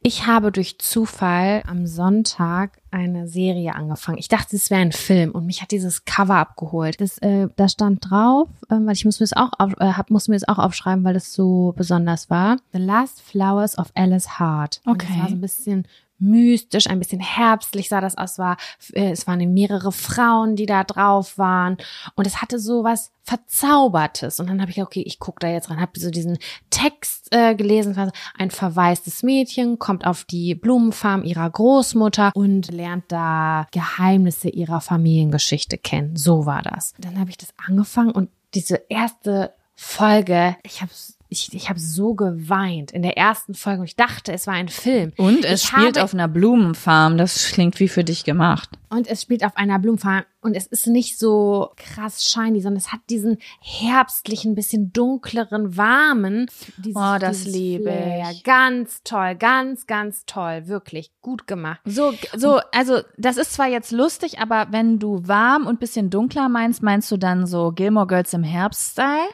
Ich habe durch Zufall am Sonntag eine Serie angefangen. Ich dachte, es wäre ein Film und mich hat dieses Cover abgeholt. Das, äh, da stand drauf, ähm, weil ich muss mir das auch auf, äh, hab, muss mir das auch aufschreiben, weil es so besonders war. The Last Flowers of Alice Hart. Und Das Okay. war so ein bisschen mystisch, ein bisschen herbstlich sah das aus. War, äh, es waren mehrere Frauen, die da drauf waren. Und es hatte so was Verzaubertes. Und dann habe ich, okay, ich gucke da jetzt rein, habe so diesen Text äh, gelesen. Ein verwaistes Mädchen kommt auf die Blumenfarm ihrer Großmutter und lernt da Geheimnisse ihrer Familiengeschichte kennen. So war das. Dann habe ich das angefangen und diese erste Folge, ich habe ich, ich habe so geweint in der ersten Folge und ich dachte, es war ein Film. Und es ich spielt habe, auf einer Blumenfarm. Das klingt wie für dich gemacht. und es spielt auf einer Blumenfarm und es ist nicht so krass shiny, sondern es hat diesen herbstlichen, bisschen dunkleren, warmen. Dieses, Oh, das liebe Flair. ich. Ganz toll, ganz, ganz toll, wirklich gut gemacht. So, so, also das ist zwar jetzt lustig, aber wenn du warm und bisschen dunkler meinst, meinst du dann so Gilmore Girls im Herbst-Style?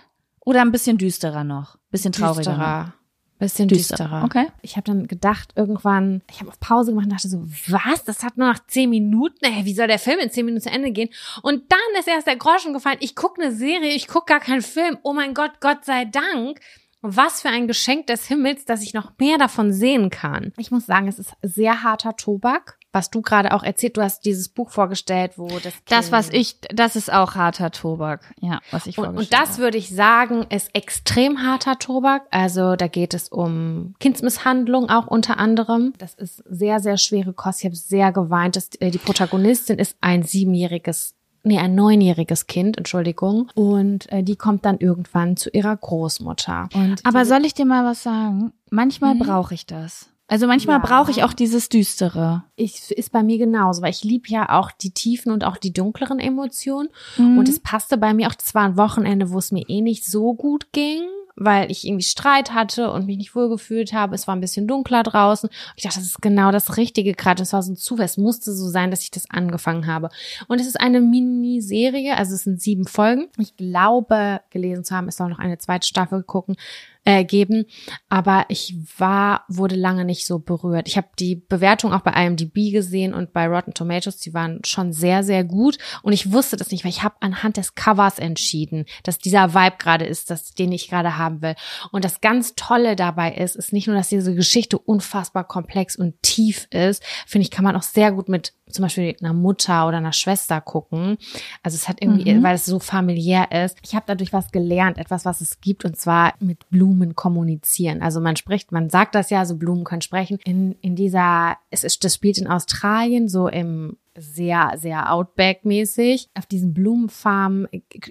Oder ein bisschen düsterer noch? Bisschen trauriger? Düsterer. Bisschen Düsterer, düsterer. okay. Ich habe dann gedacht, irgendwann, ich habe auf Pause gemacht und dachte so, was? Das hat nur noch zehn Minuten? Ey, wie soll der Film in zehn Minuten zu Ende gehen? Und dann ist erst der Groschen gefallen. Ich gucke eine Serie, ich gucke gar keinen Film. Oh mein Gott, Gott sei Dank. Was für ein Geschenk des Himmels, dass ich noch mehr davon sehen kann. Ich muss sagen, es ist sehr harter Tobak. Was du gerade auch erzählt, du hast dieses Buch vorgestellt, wo das Kind Das, was ich, das ist auch harter Tobak. Ja, was ich und, und vorgestellt das würde ich sagen, ist extrem harter Tobak. Also da geht es um Kindsmisshandlung auch unter anderem. Das ist sehr, sehr schwere Kost. Ich habe sehr geweint. Das, äh, die Protagonistin ist ein siebenjähriges, nee, ein neunjähriges Kind, Entschuldigung. Und äh, die kommt dann irgendwann zu ihrer Großmutter. Und Aber soll ich dir mal was sagen? Manchmal Mhm. brauche ich das. Also manchmal Ja. brauche ich auch dieses Düstere. ich, ist bei mir genauso, weil ich liebe ja auch die tiefen und auch die dunkleren Emotionen. Mhm. Und es passte bei mir auch, das war ein Wochenende, wo es mir eh nicht so gut ging, weil ich irgendwie Streit hatte und mich nicht wohlgefühlt habe. Es war ein bisschen dunkler draußen. Ich dachte, das ist genau das Richtige gerade. Es war so ein Zufall. Es musste so sein, dass ich das angefangen habe. Und es ist eine Miniserie, also es sind sieben Folgen. Ich glaube, gelesen zu haben, es soll noch eine zweite Staffel gucken, äh, geben. Aber ich war, wurde lange nicht so berührt. Ich habe die Bewertung auch bei IMDb gesehen und bei Rotten Tomatoes, die waren schon sehr, sehr gut. Und ich wusste das nicht, weil ich habe anhand des Covers entschieden, dass dieser Vibe gerade ist, das, den ich gerade haben will. Und das ganz Tolle dabei ist, ist nicht nur, dass diese Geschichte unfassbar komplex und tief ist, finde ich, kann man auch sehr gut mit zum Beispiel einer Mutter oder einer Schwester gucken. Also es hat irgendwie, Mhm. weil es so familiär ist. Ich habe dadurch was gelernt, etwas, was es gibt, und zwar mit Blumen kommunizieren. Also man spricht, man sagt das ja, so Blumen können sprechen. In, in dieser, es ist, das spielt in Australien, so im sehr, sehr Outback-mäßig. Auf diesen Blumenfarmen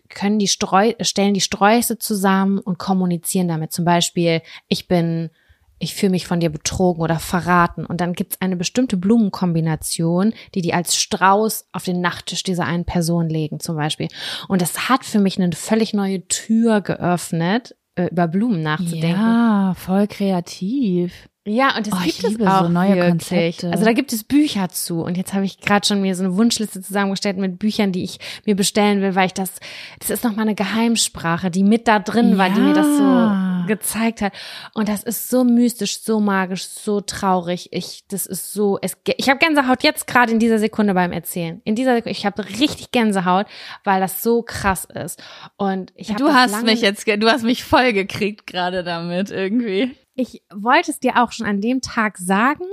können die Streu, stellen die Sträuße zusammen und kommunizieren damit. Zum Beispiel, ich bin ich fühle mich von dir betrogen oder verraten. Und dann gibt's eine bestimmte Blumenkombination, die die als Strauß auf den Nachttisch dieser einen Person legen, zum Beispiel. Und das hat für mich eine völlig neue Tür geöffnet, äh, über Blumen nachzudenken. Ja, voll kreativ. Ja, und das Oh, ich gibt es liebe so auch neue wirklich. Konzepte. Also da gibt es Bücher zu. Und jetzt habe ich gerade schon mir so eine Wunschliste zusammengestellt mit Büchern, die ich mir bestellen will, weil ich das, das ist nochmal eine Geheimsprache, die mit da drin war, die mir das Ja. so gezeigt hat. Und das ist so mystisch, so magisch, so traurig. Ich, das ist so, es, ich habe Gänsehaut jetzt gerade in dieser Sekunde beim Erzählen. In dieser Sekunde, ich habe richtig Gänsehaut, weil das so krass ist. Und ich hab Du hast mich jetzt, du hast mich voll gekriegt gerade damit irgendwie. Ich wollte es dir auch schon an dem Tag sagen,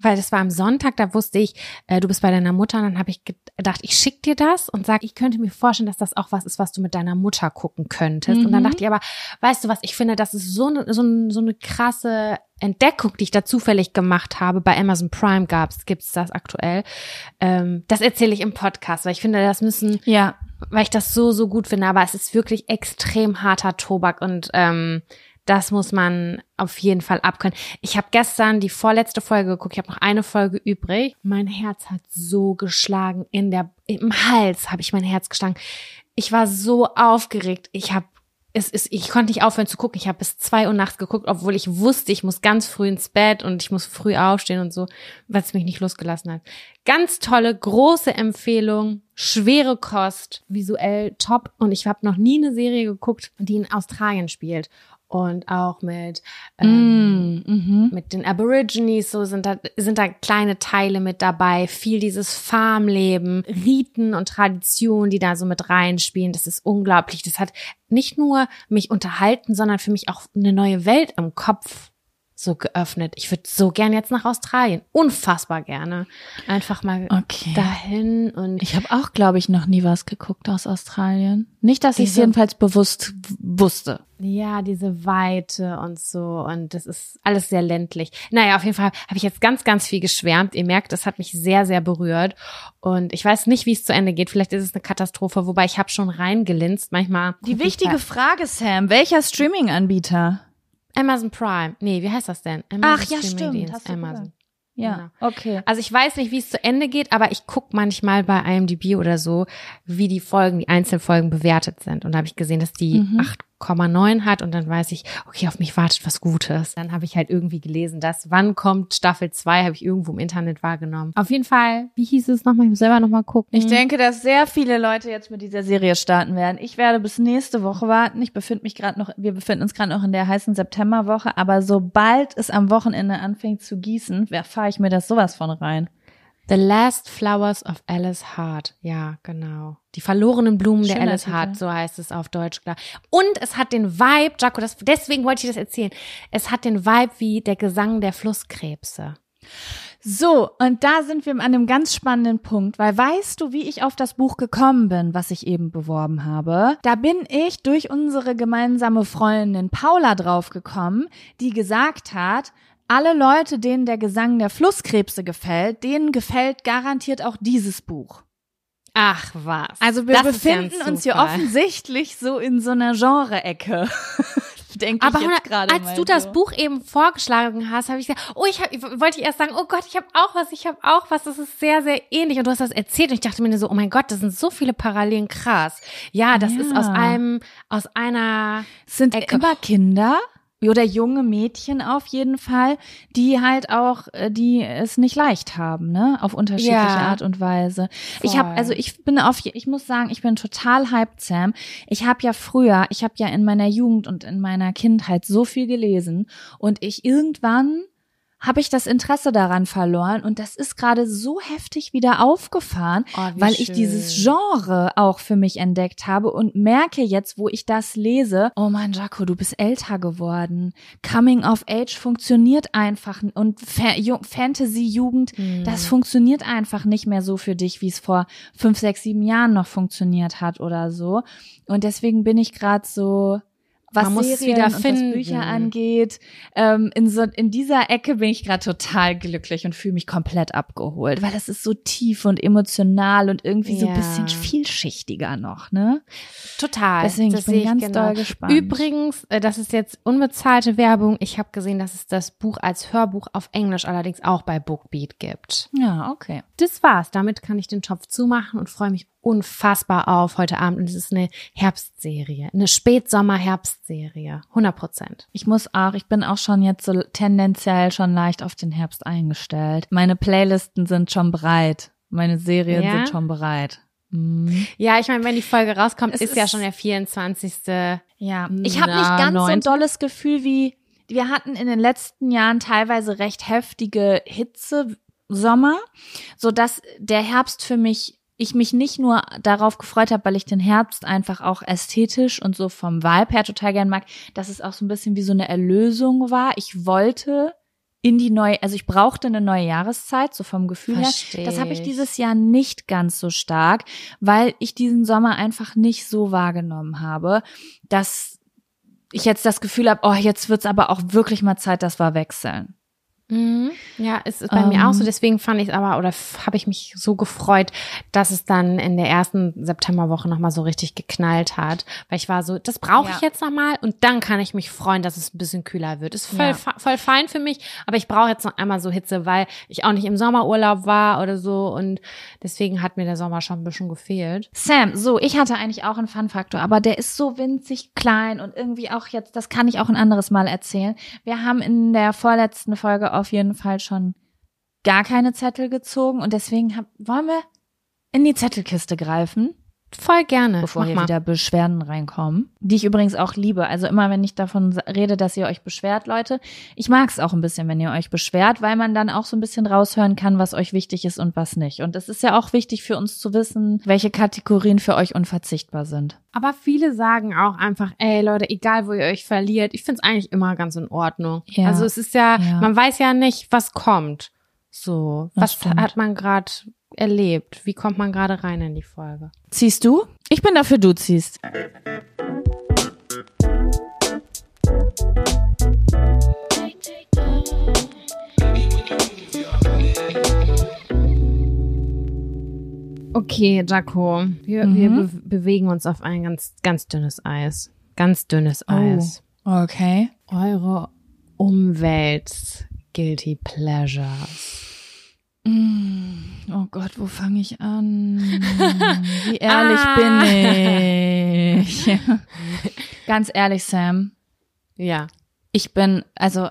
weil das war am Sonntag, da wusste ich, äh, du bist bei deiner Mutter und dann habe ich gedacht, ich schick dir das und sag, ich könnte mir vorstellen, dass das auch was ist, was du mit deiner Mutter gucken könntest. Und dann Mhm. dachte ich aber, weißt du was, ich finde, das ist so eine so, so eine krasse Entdeckung, die ich da zufällig gemacht habe. Bei Amazon Prime gab's, gibt's das aktuell. Ähm, das erzähle ich im Podcast, weil ich finde, das müssen Ja. weil ich das so, so gut finde. Aber es ist wirklich extrem harter Tobak und ähm, das muss man auf jeden Fall abkönnen. Ich habe gestern die vorletzte Folge geguckt. Ich habe noch eine Folge übrig. Mein Herz hat so geschlagen in der im Hals habe ich mein Herz geschlagen. Ich war so aufgeregt. Ich habe es ist, ich konnte nicht aufhören zu gucken. Ich habe bis zwei Uhr nachts geguckt, obwohl ich wusste, ich muss ganz früh ins Bett und ich muss früh aufstehen und so, weil es mich nicht losgelassen hat. Ganz tolle, große Empfehlung, schwere Kost, visuell top. Und ich habe noch nie eine Serie geguckt, die in Australien spielt. Und auch mit, ähm, Mm, mhm. mit den Aborigines, so sind da, sind da kleine Teile mit dabei, viel dieses Farmleben, Riten und Traditionen, die da so mit reinspielen. Das ist unglaublich. Das hat nicht nur mich unterhalten, sondern für mich auch eine neue Welt im Kopf so geöffnet. Ich würde so gern jetzt nach Australien. Unfassbar gerne. Einfach mal Okay. dahin und Ich habe auch, glaube ich, noch nie was geguckt aus Australien. Nicht, dass ich es jedenfalls bewusst wusste. Ja, diese Weite und so. Und das ist alles sehr ländlich. Naja, auf jeden Fall habe ich jetzt ganz, ganz viel geschwärmt. Ihr merkt, es hat mich sehr, sehr berührt. Und ich weiß nicht, wie es zu Ende geht. Vielleicht ist es eine Katastrophe, wobei ich habe schon reingelinst. Manchmal. Die wichtige Frage, Sam, welcher Streaming-Anbieter? Amazon Prime. Nee, wie heißt das denn? Amazon Ach, ja, stimmt, hast du Amazon. gesagt. Ja, Genau. okay. Also ich weiß nicht, wie es zu Ende geht, aber ich guck manchmal bei IMDb oder so, wie die Folgen, die Einzelfolgen bewertet sind. Und da habe ich gesehen, dass die Mhm. 8,9 hat und dann weiß ich, okay, auf mich wartet was Gutes. Dann habe ich halt irgendwie gelesen, dass wann kommt Staffel 2, habe ich irgendwo im Internet wahrgenommen. Auf jeden Fall, wie hieß es nochmal? Ich muss selber nochmal gucken. Ich denke, dass sehr viele Leute jetzt mit dieser Serie starten werden. Ich werde bis nächste Woche warten. Ich befinde mich gerade noch, wir befinden uns gerade noch in der heißen Septemberwoche, aber sobald es am Wochenende anfängt zu gießen, fahre ich mir das sowas von rein. The Last Flowers of Alice Hart. Ja, genau. Die verlorenen Blumen der Schöner Alice Titel. Hart, so heißt es auf Deutsch, klar. Und es hat den Vibe, Jaco, das, deswegen wollte ich das erzählen. Es hat den Vibe wie der Gesang der Flusskrebse. So, und da sind wir an einem ganz spannenden Punkt, weil weißt du, wie ich auf das Buch gekommen bin, was ich eben beworben habe? Da bin ich durch unsere gemeinsame Freundin Paula draufgekommen, die gesagt hat, alle Leute, denen der Gesang der Flusskrebse gefällt, denen gefällt garantiert auch dieses Buch. Ach was. Also wir Das ist ja befinden uns hier offensichtlich so in so einer Genre-Ecke. Denke Aber ich gerade als du das so. Buch eben vorgeschlagen hast, habe ich gesagt, oh, ich, hab, ich wollte erst sagen, oh Gott, ich habe auch was, ich habe auch was, das ist sehr, sehr ähnlich. Und du hast das erzählt und ich dachte mir so, oh mein Gott, das sind so viele Parallelen, krass. Ja, das Ja. ist aus einem, aus einer, sind Ecke. immer Kinder oder junge Mädchen auf jeden Fall, die halt auch, äh, die es nicht leicht haben, ne, auf unterschiedliche Ja. Art und Weise. Ich habe, Voll. also ich bin auf, ich muss sagen, ich bin total hyped, Sam. Ich habe ja früher, ich habe ja in meiner Jugend und in meiner Kindheit so viel gelesen und ich irgendwann habe ich das Interesse daran verloren und das ist gerade so heftig wieder aufgefahren, Oh, weil ich schön. dieses Genre auch für mich entdeckt habe und merke jetzt, wo ich das lese, oh mein Jaco, du bist älter geworden. Coming of Age funktioniert einfach und Fa Ju- Fantasy-Jugend, Hm. das funktioniert einfach nicht mehr so für dich, wie es vor fünf, sechs, sieben Jahren noch funktioniert hat oder so. Und deswegen bin ich gerade so was Man muss Serien wieder und was finden. Bücher angeht. Ähm, in, so, in dieser Ecke bin ich gerade total glücklich und fühle mich komplett abgeholt, weil es ist so tief und emotional und irgendwie so ein Ja. bisschen vielschichtiger noch, ne? Total. Deswegen, das ich bin sehe ganz genau. doll gespannt. Übrigens, äh, das ist jetzt unbezahlte Werbung. Ich habe gesehen, dass es das Buch als Hörbuch auf Englisch allerdings auch bei Bookbeat gibt. Ja, okay. Das war's. Damit kann ich den Topf zumachen und freue mich unfassbar auf heute Abend. Und es ist eine Herbstserie, eine Spätsommer-Herbstserie. 100 Prozent. Ich muss auch, ich bin auch schon jetzt so tendenziell schon leicht auf den Herbst eingestellt. Meine Playlisten sind schon bereit. Meine Serien Ja? sind schon bereit. Mhm. Ja, ich meine, wenn die Folge rauskommt, Es ist, ja ist- schon der 24. Ja, ich habe nicht ganz so ein dolles Gefühl wie wir hatten in den letzten Jahren teilweise recht heftige Hitze-Sommer, so dass der Herbst für mich ich mich nicht nur darauf gefreut habe, weil ich den Herbst einfach auch ästhetisch und so vom Vibe her total gern mag, dass es auch so ein bisschen wie so eine Erlösung war. Ich wollte in die neue, also ich brauchte eine neue Jahreszeit, so vom Gefühl Versteh her. Das habe ich dieses Jahr nicht ganz so stark, weil ich diesen Sommer einfach nicht so wahrgenommen habe, dass ich jetzt das Gefühl habe, oh, jetzt wird's aber auch wirklich mal Zeit, dass wir wechseln. Mhm. Ja, es ist bei mir auch so. Ähm. Deswegen fand ich es aber oder habe ich mich so gefreut, dass es dann in der ersten Septemberwoche nochmal so richtig geknallt hat. Weil ich war so, das brauche ich Ja. jetzt nochmal und dann kann ich mich freuen, dass es ein bisschen kühler wird. Ist voll, Ja. voll fein für mich, aber ich brauche jetzt noch einmal so Hitze, weil ich auch nicht im Sommerurlaub war oder so und deswegen hat mir der Sommer schon ein bisschen gefehlt. Sam, so, ich hatte eigentlich auch einen Fun-Faktor, aber der ist so winzig klein und irgendwie auch jetzt, das kann ich auch ein anderes Mal erzählen. Wir haben in der vorletzten Folge auf jeden Fall schon gar keine Zettel gezogen und deswegen hab, wollen wir in die Zettelkiste greifen? Voll gerne. bevor Mach hier mal. wieder Beschwerden reinkommen. Die ich übrigens auch liebe. Also immer, wenn ich davon rede, dass ihr euch beschwert, Leute. Ich mag es auch ein bisschen, wenn ihr euch beschwert, weil man dann auch so ein bisschen raushören kann, was euch wichtig ist und was nicht. Und es ist ja auch wichtig für uns zu wissen, welche Kategorien für euch unverzichtbar sind. Aber viele sagen auch einfach, ey Leute, egal wo ihr euch verliert, ich find's eigentlich immer ganz in Ordnung. Ja. Also es ist ja, Ja. man weiß ja nicht, was kommt. So, Das was stimmt. hat man gerade erlebt? Wie kommt man gerade rein in die Folge? Ziehst du? Ich bin dafür, du ziehst. Okay, Jaco, wir, Mhm. wir be bewegen uns auf ein ganz, ganz dünnes Eis. Ganz dünnes Eis. Okay. Eure Umwelt Guilty Pleasures. Oh Gott, wo fange ich an? Wie ehrlich Ah. bin ich? Ganz ehrlich, Sam. Ja. Ich bin, also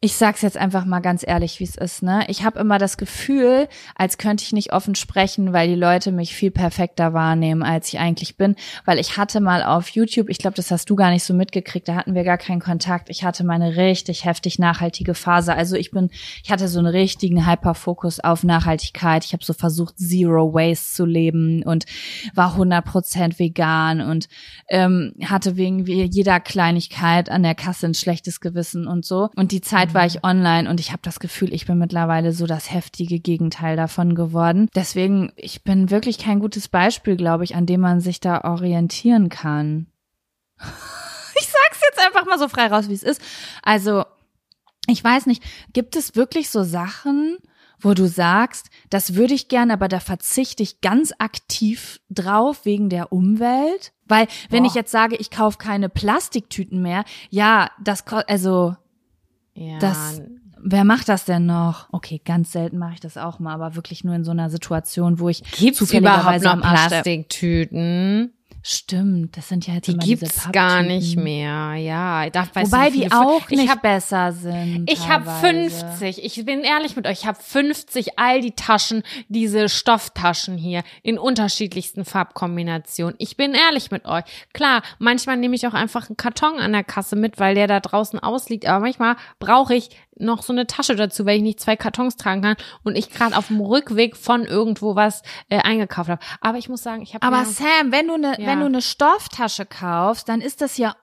ich sag's jetzt einfach mal ganz ehrlich, wie es ist, ne? Ich habe immer das Gefühl, als könnte ich nicht offen sprechen, weil die Leute mich viel perfekter wahrnehmen, als ich eigentlich bin, weil ich hatte mal auf YouTube, ich glaube, das hast du gar nicht so mitgekriegt, da hatten wir gar keinen Kontakt. Ich hatte meine richtig heftig nachhaltige Phase. Also ich bin ich hatte so einen richtigen Hyperfokus auf Nachhaltigkeit. Ich habe so versucht Zero Waste zu leben und war 100% vegan und ähm, hatte wegen jeder Kleinigkeit an der Kasse ein schlechtes Gewissen und so. Und die Zeit war ich online und ich habe das Gefühl, ich bin mittlerweile so das heftige Gegenteil davon geworden. Deswegen, ich bin wirklich kein gutes Beispiel, glaube ich, an dem man sich da orientieren kann. Ich sag's jetzt einfach mal so frei raus, wie es ist. Also, ich weiß nicht, gibt es wirklich so Sachen, wo du sagst, das würde ich gerne, aber da verzichte ich ganz aktiv drauf wegen der Umwelt? Weil, wenn Boah. ich jetzt sage, ich kaufe keine Plastiktüten mehr, ja, das, also, Ja. das, wer macht das denn noch? Okay, ganz selten mache ich das auch mal, aber wirklich nur in so einer Situation, wo ich Gibt's überhaupt zufälligerweise noch am Arsch Plastiktüten? Stimmt, das sind ja jetzt Die immer gibt's diese gar nicht mehr. Ja, da weiß Wobei die auch ich nicht hab, besser sind. Ich habe teilweise. 50. Ich bin ehrlich mit euch. Ich habe 50 all die Taschen, diese Stofftaschen hier in unterschiedlichsten Farbkombinationen. Ich bin ehrlich mit euch. Klar, manchmal nehme ich auch einfach einen Karton an der Kasse mit, weil der da draußen ausliegt. Aber manchmal brauche ich noch so eine Tasche dazu, weil ich nicht zwei Kartons tragen kann und ich gerade auf dem Rückweg von irgendwo was äh, eingekauft habe. Aber ich muss sagen, ich habe Aber Sam, wenn du eine, Ja. wenn du eine Stofftasche kaufst, dann ist das ja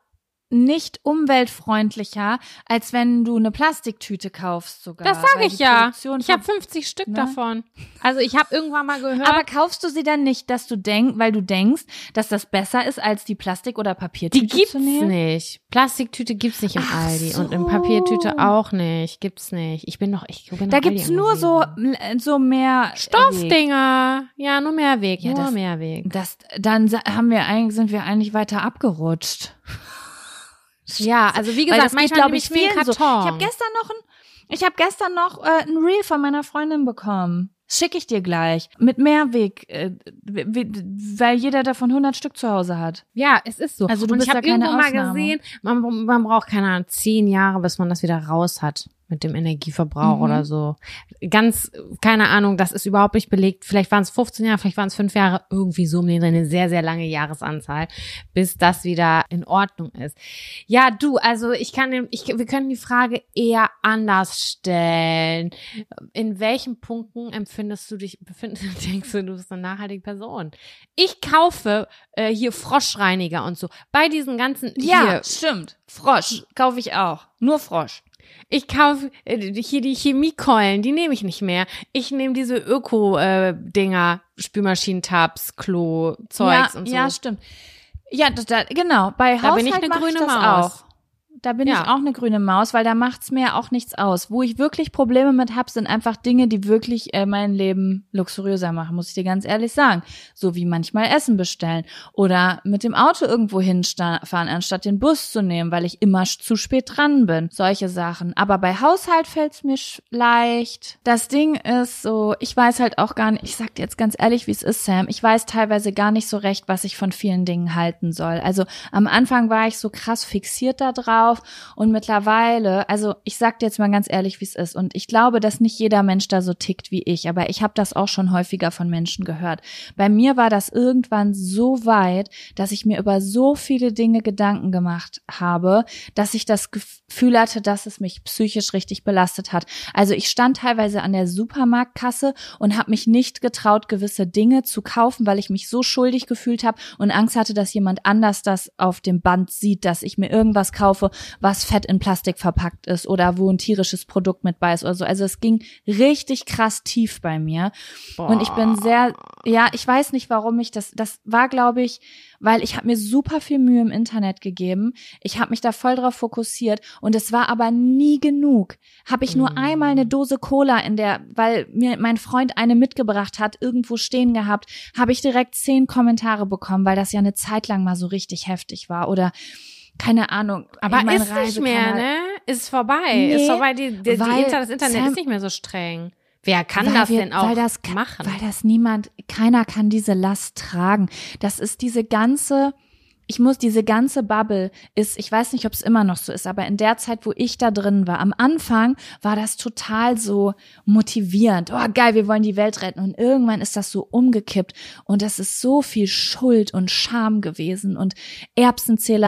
nicht umweltfreundlicher, als wenn du eine Plastiktüte kaufst sogar. das sage ich ja. Produktion Ich habe von- 50 Stück Ne? davon. Also ich habe irgendwann mal gehört. aber kaufst du sie dann nicht, dass du denkst, weil du denkst, dass das besser ist, als die Plastik- oder Papiertüte Die gibt's nicht. Plastiktüte gibt's nicht im Ach Aldi so. und in Papiertüte auch nicht. Gibt's nicht. Ich bin doch, ich bin Da noch Aldi gibt's nur so, angewiesen. so mehr Weg. Stoffdinger. Ja, nur Mehrweg, Ja, nur das- Mehrweg. Das, dann haben wir eigentlich, sind wir eigentlich weiter abgerutscht. Ja, also wie gesagt, manchmal glaube ich, einen vielen so. Karton. Ich habe gestern noch ein, ich habe gestern noch äh, ein Reel von meiner Freundin bekommen. Schicke ich dir gleich. Mit Mehrweg, äh, weil jeder davon 100 Stück zu Hause hat. ja, es ist so. Also du und bist ich habe irgendwo mal Ausnahme. gesehen, man, man braucht keine Ahnung, zehn Jahre, bis man das wieder raus hat mit dem Energieverbrauch Mhm. oder so. Ganz, keine Ahnung, das ist überhaupt nicht belegt. Vielleicht waren es 15 Jahre, vielleicht waren es fünf Jahre, irgendwie so um den eine sehr, sehr lange Jahresanzahl, bis das wieder in Ordnung ist. Ja, du, also ich kann, ich, wir können die Frage eher anders stellen. In welchen Punkten empfindest du dich, befind, denkst du, du bist eine nachhaltige Person? Ich kaufe äh, hier Froschreiniger und so. Bei diesen ganzen, hier, stimmt. Frosch kaufe ich auch. Nur Frosch. Ich kaufe äh, hier die Chemiekeulen, die nehme ich nicht mehr. Ich nehme diese Öko-Dinger, Spülmaschinentabs, Klo, Zeugs ja, und so. ja, stimmt. Ja, da, genau. Bei Da bin ich Haushalt eine grüne das Maus. auch. Da bin Ja. ich auch eine grüne Maus, weil da macht's mir auch nichts aus. Wo ich wirklich Probleme mit hab, sind einfach Dinge, die wirklich äh, mein Leben luxuriöser machen, muss ich dir ganz ehrlich sagen. So wie manchmal Essen bestellen oder mit dem Auto irgendwo hinfahren, anstatt den Bus zu nehmen, weil ich immer zu spät dran bin. Solche Sachen. Aber bei Haushalt fällt's mir leicht. Das Ding ist so, ich weiß halt auch gar nicht, ich sag dir jetzt ganz ehrlich, wie es ist, Sam. Ich weiß teilweise gar nicht so recht, was ich von vielen Dingen halten soll. Also am Anfang war ich so krass fixiert da drauf drauf. Und mittlerweile, also ich sag dir jetzt mal ganz ehrlich, wie es ist. Und ich glaube, dass nicht jeder Mensch da so tickt wie ich, aber ich habe das auch schon häufiger von Menschen gehört. Bei mir war das irgendwann so weit, dass ich mir über so viele Dinge Gedanken gemacht habe, dass ich das Gefühl hatte, dass es mich psychisch richtig belastet hat. Also ich stand teilweise an der Supermarktkasse und habe mich nicht getraut, gewisse Dinge zu kaufen, weil ich mich so schuldig gefühlt habe und Angst hatte, dass jemand anders das auf dem Band sieht, dass ich mir irgendwas kaufe, was fett in Plastik verpackt ist oder wo ein tierisches Produkt mit bei ist oder so. Also es ging richtig krass tief bei mir. Boah. Und ich bin sehr, ja, ich weiß nicht, warum ich das, das war, glaube ich, weil ich habe mir super viel Mühe im Internet gegeben. Ich habe mich da voll drauf fokussiert und es war aber nie genug. Habe ich nur mm. einmal eine Dose Cola in der, weil mir mein Freund eine mitgebracht hat, irgendwo stehen gehabt, habe ich direkt zehn Kommentare bekommen, weil das ja eine Zeit lang mal so richtig heftig war oder keine Ahnung. Aber ist Reise nicht mehr, ne? Ist vorbei. Nee, ist vorbei. Die, die, die das Internet Sam, ist nicht mehr so streng. Wer kann das wir, denn auch weil das, machen? Weil das niemand, keiner kann diese Last tragen. Das ist diese ganze, ich muss diese ganze Bubble ist, ich weiß nicht, ob es immer noch so ist, aber in der Zeit, wo ich da drin war, am Anfang war das total so motivierend. Oh, geil, wir wollen die Welt retten. Und irgendwann ist das so umgekippt. Und das ist so viel Schuld und Scham gewesen und Erbsenzähler.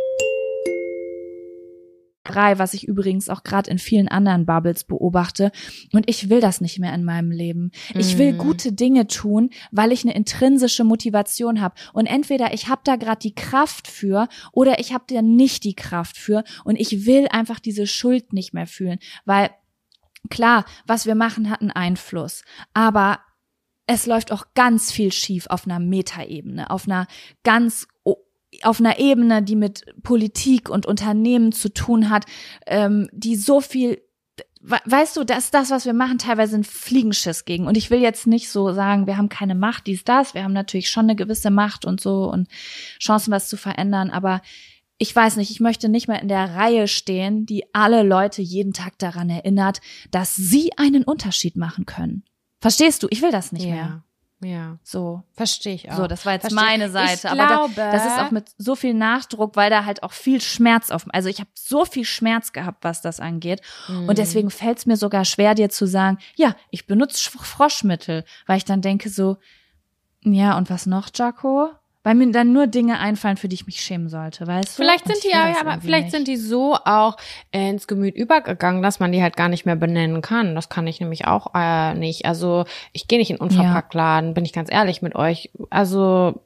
was ich übrigens auch gerade in vielen anderen Bubbles beobachte. Und ich will das nicht mehr in meinem Leben. Ich will mhm. gute Dinge tun, weil ich eine intrinsische Motivation habe. Und entweder ich habe da gerade die Kraft für oder ich habe da nicht die Kraft für. Und ich will einfach diese Schuld nicht mehr fühlen. Weil klar, was wir machen, hat einen Einfluss. Aber es läuft auch ganz viel schief auf einer Metaebene, auf einer ganz auf einer Ebene, die mit Politik und Unternehmen zu tun hat, ähm, die so viel weißt du, das das, was wir machen, teilweise ein Fliegenschiss gegen. Und ich will jetzt nicht so sagen, wir haben keine Macht, dies, das. Wir haben natürlich schon eine gewisse Macht und so und Chancen, was zu verändern. Aber ich weiß nicht, ich möchte nicht mehr in der Reihe stehen, die alle Leute jeden Tag daran erinnert, dass sie einen Unterschied machen können. Verstehst du? Ich will das nicht ja. mehr. Ja. So. Verstehe ich auch. So, das war jetzt Versteh. meine Seite. Ich aber glaube, da, das ist auch mit so viel Nachdruck, weil da halt auch viel Schmerz auf. Also ich habe so viel Schmerz gehabt, was das angeht. Mhm. Und deswegen fällt es mir sogar schwer, dir zu sagen, ja, ich benutze Froschmittel, weil ich dann denke so, ja, und was noch, Jaco? Weil mir dann nur Dinge einfallen, für die ich mich schämen sollte, weißt du? Vielleicht sind die ja, aber vielleicht nicht. sind die so auch ins Gemüt übergegangen, dass man die halt gar nicht mehr benennen kann. Das kann ich nämlich auch äh, nicht. Also ich gehe nicht in Unverpacktladen, ja. bin ich ganz ehrlich mit euch. Also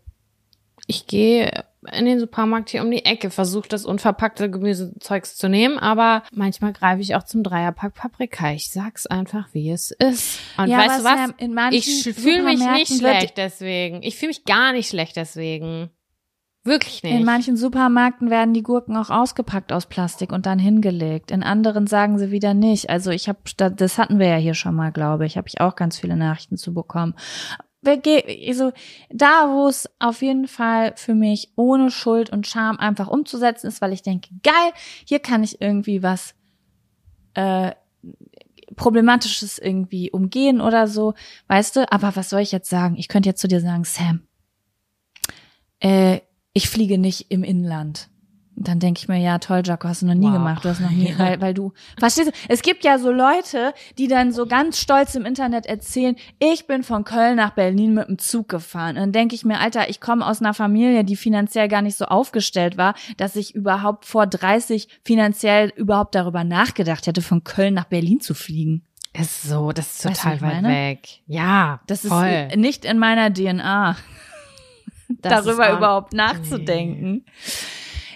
ich gehe in den Supermarkt hier um die Ecke, versuche das unverpackte Gemüsezeugs zu nehmen, aber manchmal greife ich auch zum Dreierpack Paprika. Ich sag's einfach, wie es ist. Und ja, weißt du was? ich fühle mich nicht schlecht deswegen. Ich fühle mich gar nicht schlecht deswegen. Wirklich nicht. In manchen Supermärkten werden die Gurken auch ausgepackt aus Plastik und dann hingelegt. In anderen sagen sie wieder nicht. Also ich habe, das hatten wir ja hier schon mal, glaube ich, habe ich auch ganz viele Nachrichten zu bekommen also da, wo es auf jeden Fall für mich ohne Schuld und Scham einfach umzusetzen ist, weil ich denke, geil, hier kann ich irgendwie was äh, Problematisches irgendwie umgehen oder so, weißt du? Aber was soll ich jetzt sagen? Ich könnte jetzt zu dir sagen, Sam, äh, ich fliege nicht im Inland. Dann denke ich mir, ja, toll, Jaco, hast du noch nie Wow. gemacht. Du hast noch nie, Ja. weil, weil du, verstehst du, es gibt ja so Leute, die dann so ganz stolz im Internet erzählen, ich bin von Köln nach Berlin mit dem Zug gefahren. Und dann denke ich mir, Alter, ich komme aus einer Familie, die finanziell gar nicht so aufgestellt war, dass ich überhaupt vor 30 finanziell überhaupt darüber nachgedacht hätte, von Köln nach Berlin zu fliegen. Ist so, das ist Weißt du, total wie ich weit weg. Ja, Das voll. ist nicht in meiner DNA. Darüber überhaupt nachzudenken.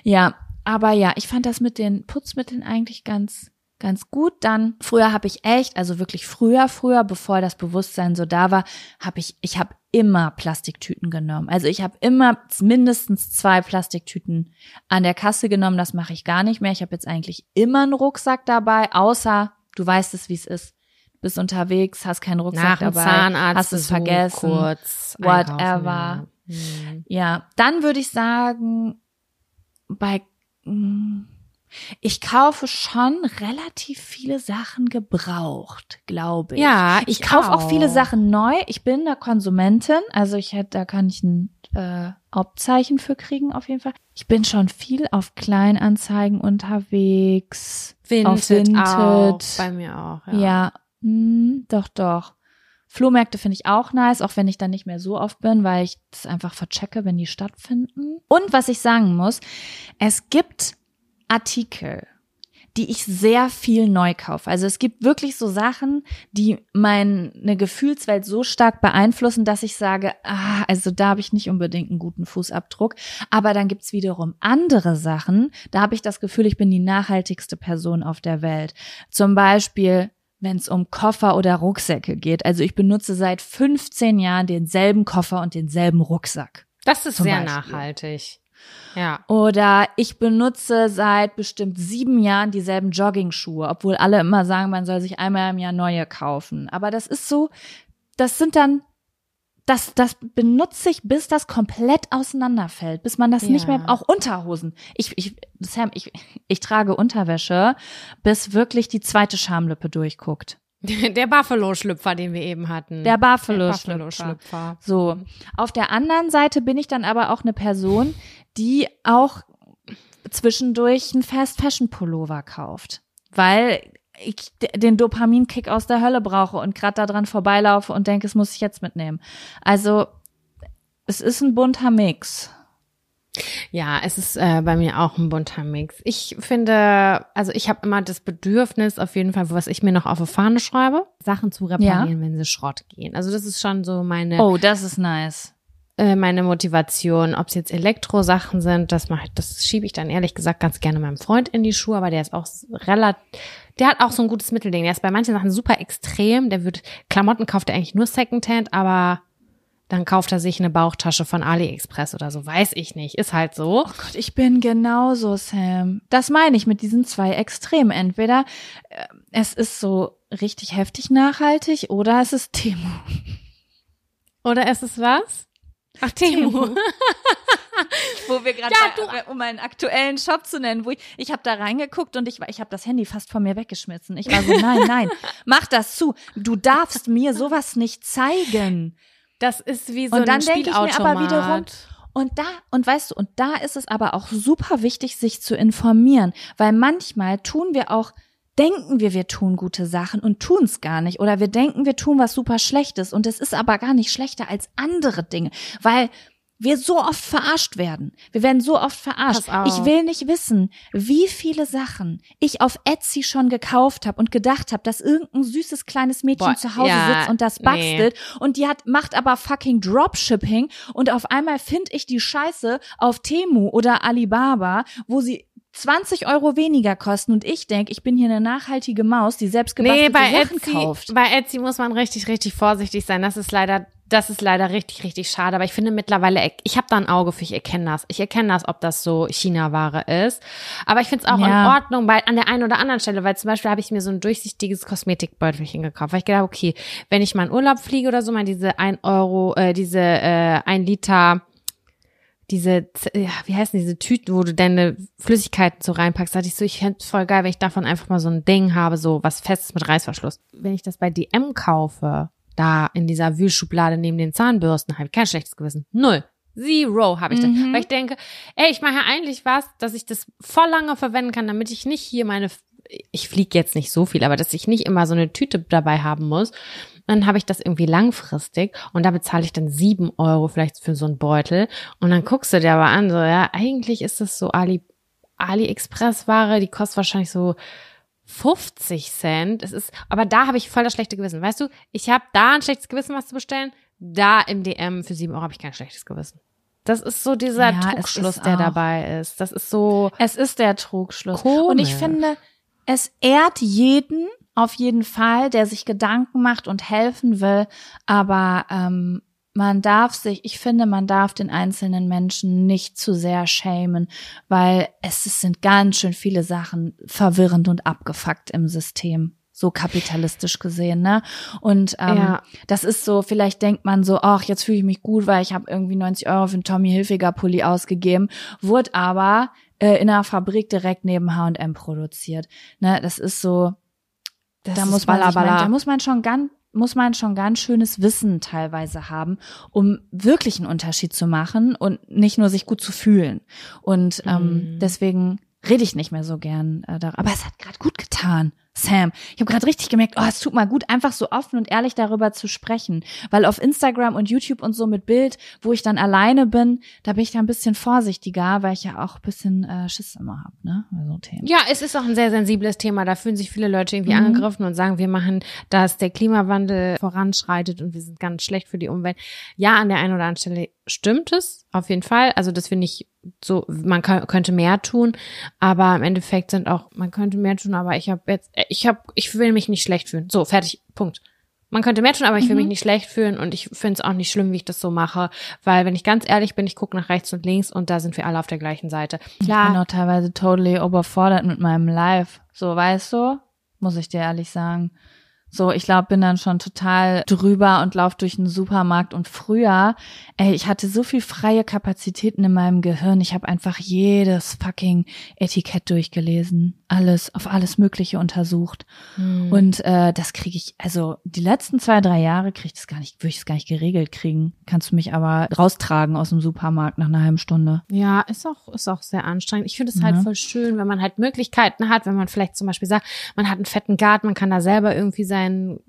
Ja, aber ja, ich fand das mit den Putzmitteln eigentlich ganz ganz gut. Dann früher habe ich echt, also wirklich früher, früher, bevor das Bewusstsein so da war, habe ich ich habe immer Plastiktüten genommen. Also ich habe immer mindestens zwei Plastiktüten an der Kasse genommen. Das mache ich gar nicht mehr. Ich habe jetzt eigentlich immer einen Rucksack dabei, außer du weißt es, wie es ist. Bist unterwegs, hast keinen Rucksack Nach dabei, Zahnarzt hast es vergessen. kurz whatever. ja. Hm. Ja, dann würde ich sagen, bei mm, ich kaufe schon relativ viele Sachen gebraucht, glaube ich. Ja, ich ich kaufe auch. auch. viele Sachen neu. Ich bin eine Konsumentin, also ich hätte, da kann ich ein äh, Hauptzeichen für kriegen auf jeden Fall. Ich bin schon viel auf Kleinanzeigen unterwegs. auf Vinted, Vinted. auch. Bei mir auch. Ja. Ja, hm, doch, doch. Flohmärkte finde ich auch nice, auch wenn ich dann nicht mehr so oft bin, weil ich das einfach verchecke, wenn die stattfinden. Und was ich sagen muss, es gibt Artikel, die ich sehr viel neu kaufe. Also es gibt wirklich so Sachen, die meine Gefühlswelt so stark beeinflussen, dass ich sage, ah, also da habe ich nicht unbedingt einen guten Fußabdruck. Aber dann gibt's wiederum andere Sachen, da habe ich das Gefühl, ich bin die nachhaltigste Person auf der Welt. Zum Beispiel wenn es um Koffer oder Rucksäcke geht. Also ich benutze seit 15 Jahren denselben Koffer und denselben Rucksack. Das ist sehr Beispiel. nachhaltig. Ja. Oder ich benutze seit bestimmt sieben Jahren dieselben Jogging-Schuhe, obwohl alle immer sagen, man soll sich einmal im Jahr neue kaufen. Aber das ist so, das sind dann, das, das benutze ich, bis das komplett auseinanderfällt, bis man das nicht Ja. mehr, auch Unterhosen. Ich, ich, Sam, ich, ich trage Unterwäsche, bis wirklich die zweite Schamlippe durchguckt. Der Buffalo-Schlüpfer, den wir eben hatten. Der Buffalo-Schlüpfer. Buffalo-Schlüpfer. So. Auf der anderen Seite bin ich dann aber auch eine Person, die auch zwischendurch einen Fast Fashion Pullover kauft. Weil ich den Dopaminkick aus der Hölle brauche und gerade da dran vorbeilaufe und denke, es muss ich jetzt mitnehmen. Also, es ist ein bunter Mix. Ja, es ist äh, bei mir auch ein bunter Mix. Ich finde, also ich habe immer das Bedürfnis, auf jeden Fall, was ich mir noch auf die Fahne schreibe, Sachen zu reparieren, wenn sie Schrott gehen. Also das ist schon so meine Oh, das ist nice. Äh, meine Motivation. Ob es jetzt Elektrosachen sind, das mache das schiebe ich dann ehrlich gesagt ganz gerne meinem Freund in die Schuhe, aber der ist auch relativ, der hat auch so ein gutes Mittelding. Der ist bei manchen Sachen super extrem. Der wird Klamotten kauft er eigentlich nur Secondhand, aber dann kauft er sich eine Bauchtasche von AliExpress oder so. Weiß ich nicht. Ist halt so. Oh Gott, ich bin genauso, Sam. Das meine ich mit diesen zwei Extremen. Entweder äh, es ist so richtig heftig nachhaltig oder es ist Temo. Oder ist es was? Ach, Temu. wo wir gerade, Ja, bei- um einen aktuellen Shop zu nennen, wo ich, ich habe da reingeguckt und ich war, ich habe das Handy fast von mir weggeschmissen. Ich war so, nein, nein, mach das zu. Du darfst mir sowas nicht zeigen. Das ist wie so Und dann ein denke ich mir aber wiederum, und da, und weißt du, und da ist es aber auch super wichtig, sich zu informieren, weil manchmal tun wir auch, denken wir, wir tun gute Sachen und tun es gar nicht. Oder wir denken, wir tun was super Schlechtes und es ist aber gar nicht schlechter als andere Dinge, weil wir so oft verarscht werden. Wir werden so oft verarscht. Ich will nicht wissen, wie viele Sachen ich auf Etsy schon gekauft habe und gedacht habe, dass irgendein süßes kleines Mädchen Boah, zu Hause ja, sitzt und das nee. bastelt und die hat macht aber fucking Dropshipping und auf einmal finde ich die Scheiße auf Temu oder Alibaba, wo sie 20 Euro weniger kosten und ich denk, ich bin hier eine nachhaltige Maus, die selbst Nee, gebastelte bei Sachen Etsy, kauft. bei Etsy muss man richtig, richtig vorsichtig sein. Das ist leider Das ist leider richtig, richtig schade. Aber ich finde mittlerweile, ich habe da ein Auge für, ich erkenne das. Ich erkenne das, ob das so China-Ware ist. Aber ich finde es auch Ja. in Ordnung, weil an der einen oder anderen Stelle, weil zum Beispiel habe ich mir so ein durchsichtiges Kosmetikbeutelchen gekauft, weil ich gedacht, okay, wenn ich mal in Urlaub fliege oder so, mal diese ein Euro, äh, diese äh, ein Liter diese, ja, wie heißen diese Tüten, wo du deine Flüssigkeiten so reinpackst, da dachte ich so, ich fände es voll geil, wenn ich davon einfach mal so ein Ding habe, so was Festes mit Reißverschluss. Wenn ich das bei DM kaufe, da in dieser Wühlschublade neben den Zahnbürsten, habe ich kein schlechtes Gewissen. Null. Zero habe ich das. Weil ich denke, ey, ich mache ja eigentlich was, dass ich das voll lange verwenden kann, damit ich nicht hier meine, ich fliege jetzt nicht so viel, aber dass ich nicht immer so eine Tüte dabei haben muss. Dann habe ich das irgendwie langfristig und da bezahle ich dann sieben Euro vielleicht für so einen Beutel. Und dann guckst du dir aber an, so, ja, eigentlich ist das so Ali, AliExpress-Ware, die kostet wahrscheinlich so 50 Cent. Es ist, aber da habe ich voll das schlechte Gewissen. Weißt du, ich habe da ein schlechtes Gewissen, was zu bestellen. Da im DM für sieben Euro habe ich kein schlechtes Gewissen. Das ist so dieser Ja, Trugschluss, der auch- dabei ist. Das ist so, Es ist der Trugschluss. Komisch. Und ich finde, es ehrt jeden auf jeden Fall, der sich Gedanken macht und helfen will. Aber ähm, man darf sich, ich finde, man darf den einzelnen Menschen nicht zu sehr schämen, weil es, es sind ganz schön viele Sachen verwirrend und abgefuckt im System. So kapitalistisch gesehen, ne? Und ähm, Ja. das ist so, vielleicht denkt man so, ach, jetzt fühle ich mich gut, weil ich habe irgendwie 90 Euro für einen Tommy Hilfiger Pulli ausgegeben, wurde aber äh, in einer Fabrik direkt neben H&M produziert. Ne, das ist so, das da muss man, Ballaballa. da muss man schon ganz muss man schon ganz schönes Wissen teilweise haben, um wirklich einen Unterschied zu machen und nicht nur sich gut zu fühlen. Und ähm, Mhm. deswegen rede ich nicht mehr so gern äh, darüber. Aber es hat gerade gut getan, Sam. Ich habe gerade richtig gemerkt, oh, es tut mal gut, einfach so offen und ehrlich darüber zu sprechen. Weil auf Instagram und YouTube und so mit Bild, wo ich dann alleine bin, da bin ich da ein bisschen vorsichtiger, weil ich ja auch ein bisschen äh, Schiss immer hab, ne? So Themen. Ja, es ist auch ein sehr sensibles Thema. Da fühlen sich viele Leute irgendwie Mhm. angegriffen und sagen, wir machen, dass der Klimawandel voranschreitet und wir sind ganz schlecht für die Umwelt. Ja, an der einen oder anderen Stelle stimmt es, auf jeden Fall. Also das finde ich so, man kann, könnte mehr tun, aber im Endeffekt sind auch, man könnte mehr tun, aber ich habe jetzt, ich habe, ich will mich nicht schlecht fühlen. So, fertig, Punkt. Man könnte mehr tun, aber ich will mich nicht schlecht fühlen und ich finde es auch nicht schlimm, wie ich das so mache, weil wenn ich ganz ehrlich bin, ich gucke nach rechts und links und da sind wir alle auf der gleichen Seite. Ich bin auch teilweise totally overfordert mit meinem Live. So, weißt du? Muss ich dir ehrlich sagen. So, ich glaube, bin dann schon total drüber und lauf durch den Supermarkt. Und früher, ey, ich hatte so viel freie Kapazitäten in meinem Gehirn. Ich habe einfach jedes fucking Etikett durchgelesen. Alles, auf alles Mögliche untersucht. Hm. Und äh, das kriege ich, also die letzten zwei, drei Jahre kriege ich das gar nicht, würde ich es gar nicht geregelt kriegen. Kannst du mich aber raustragen aus dem Supermarkt nach einer halben Stunde. Ja, ist auch, ist auch sehr anstrengend. Ich finde es halt Ja. voll schön, wenn man halt Möglichkeiten hat, wenn man vielleicht zum Beispiel sagt, man hat einen fetten Garten, man kann da selber irgendwie seinen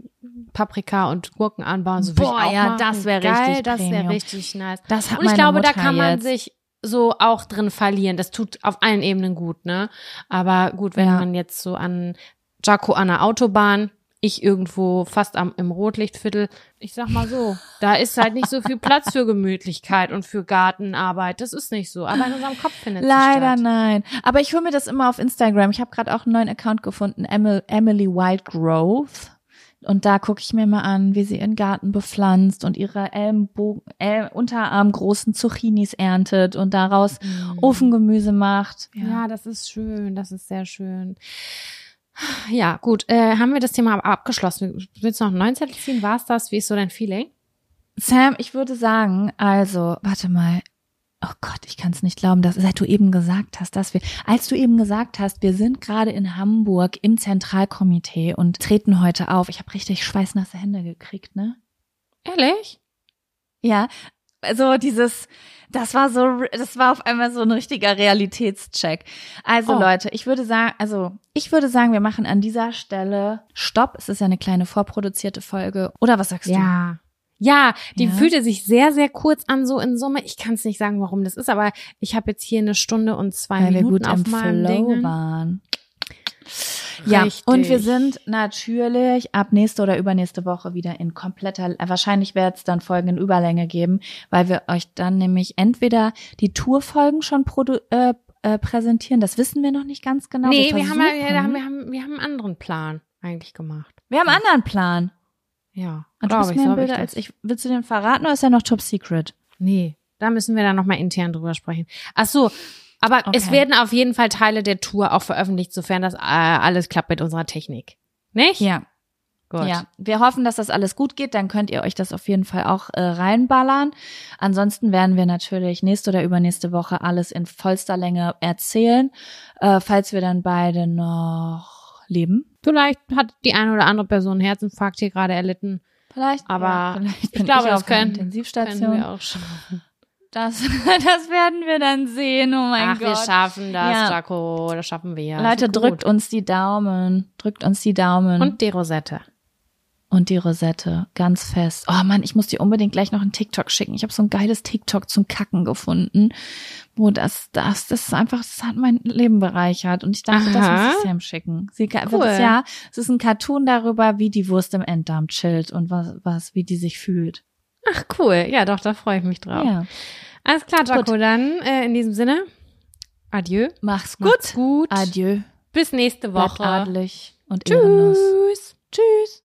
Paprika und Gurken anbauen. So Boah, ja, machen. das wär Geil, richtig Das wäre richtig nice. Das hat Und ich glaube, da Mutter kann man jetzt. sich so auch drin verlieren. Das tut auf allen Ebenen gut, ne? Aber gut, wenn Ja. man jetzt so an Jaco an der Autobahn, ich irgendwo fast am, im Rotlichtviertel, ich sag mal so, da ist halt nicht so viel Platz für Gemütlichkeit und für Gartenarbeit. Das ist nicht so. Aber in unserem Kopf findet Leider statt. nein. Aber ich hole mir das immer auf Instagram. Ich habe gerade auch einen neuen Account gefunden, Emil- Emily Wild Growth. Und da gucke ich mir mal an, wie sie ihren Garten bepflanzt und ihre Ellenbogen, El unterarmgroßen Zucchinis erntet und daraus Ofengemüse macht. Ja, das ist schön, das ist sehr schön. Ja, gut, äh, haben wir das Thema ab- abgeschlossen. Willst du noch einen neuen Zettel ziehen? War's das? Wie ist so dein Feeling? Sam, ich würde sagen, also, warte mal. Oh Gott, ich kann es nicht glauben, dass seit du eben gesagt hast, dass wir, als du eben gesagt hast, wir sind gerade in Hamburg im Zentralkomitee und treten heute auf. Ich habe richtig schweißnasse Hände gekriegt, ne? Ehrlich? Ja, also dieses, das war so, das war auf einmal so ein richtiger Realitätscheck. Also Oh. Leute, ich würde sagen, also ich würde sagen, wir machen an dieser Stelle Stopp. Es ist ja eine kleine vorproduzierte Folge. Oder was sagst du? Ja. Ja, die Ja. fühlte sich sehr, sehr kurz an, so in Summe. Ich kann es nicht sagen, warum das ist, aber ich habe jetzt hier eine Stunde und zwei weil wir Minuten gut auf meinem Flow waren. Ja, Richtig. und wir sind natürlich ab nächste oder übernächste Woche wieder in kompletter, wahrscheinlich wird es dann Folgen in Überlänge geben, weil wir euch dann nämlich entweder die Tourfolgen schon äh, äh, präsentieren, das wissen wir noch nicht ganz genau. Nee, wir haben, ja- versuchen- wir, haben, wir, haben, wir haben einen anderen Plan eigentlich gemacht. wir haben einen anderen Plan. Ja, Und du im hab ich Bilder als ich. Willst du den verraten oder ist er noch top secret? Nee, da müssen wir dann nochmal intern drüber sprechen. Ach so, aber es Okay. werden auf jeden Fall Teile der Tour auch veröffentlicht, sofern das äh, alles klappt mit unserer Technik. Nicht? Ja. Gut. Ja, wir hoffen, dass das alles gut geht. Dann könnt ihr euch das auf jeden Fall auch äh, reinballern. Ansonsten werden wir natürlich nächste oder übernächste Woche alles in vollster Länge erzählen, äh, falls wir dann beide noch leben. Vielleicht hat die eine oder andere Person einen Herzinfarkt hier gerade erlitten. Vielleicht, Aber ja, vielleicht ich glaube, ich das können- Können Intensivstation. wir auch schaffen. Das, das werden wir dann sehen. Oh mein Ach, Gott. wir schaffen das, Ja. Jaco. Das schaffen wir. Leute, drückt uns die Daumen. Drückt uns die Daumen. Und die Rosette. Und die Rosette, ganz fest. Oh Mann, ich muss dir unbedingt gleich noch einen TikTok schicken. Ich habe so ein geiles TikTok zum Kacken gefunden, wo das, das, das ist einfach, das hat mein Leben bereichert. Und ich dachte, das Aha. muss ich Sam schicken. Sie, kann- Cool. das, ja, es ist ein Cartoon darüber, wie die Wurst im Enddarm chillt und was, was, wie die sich fühlt. Ach, cool. Ja, doch, da freue ich mich drauf. Ja. Alles klar, Jaco. Gut. Dann äh, in diesem Sinne, adieu. Mach's gut. gut. Adieu. Bis nächste Bleibt Woche. adelig und ehrenlos. Tschüss. Tschüss.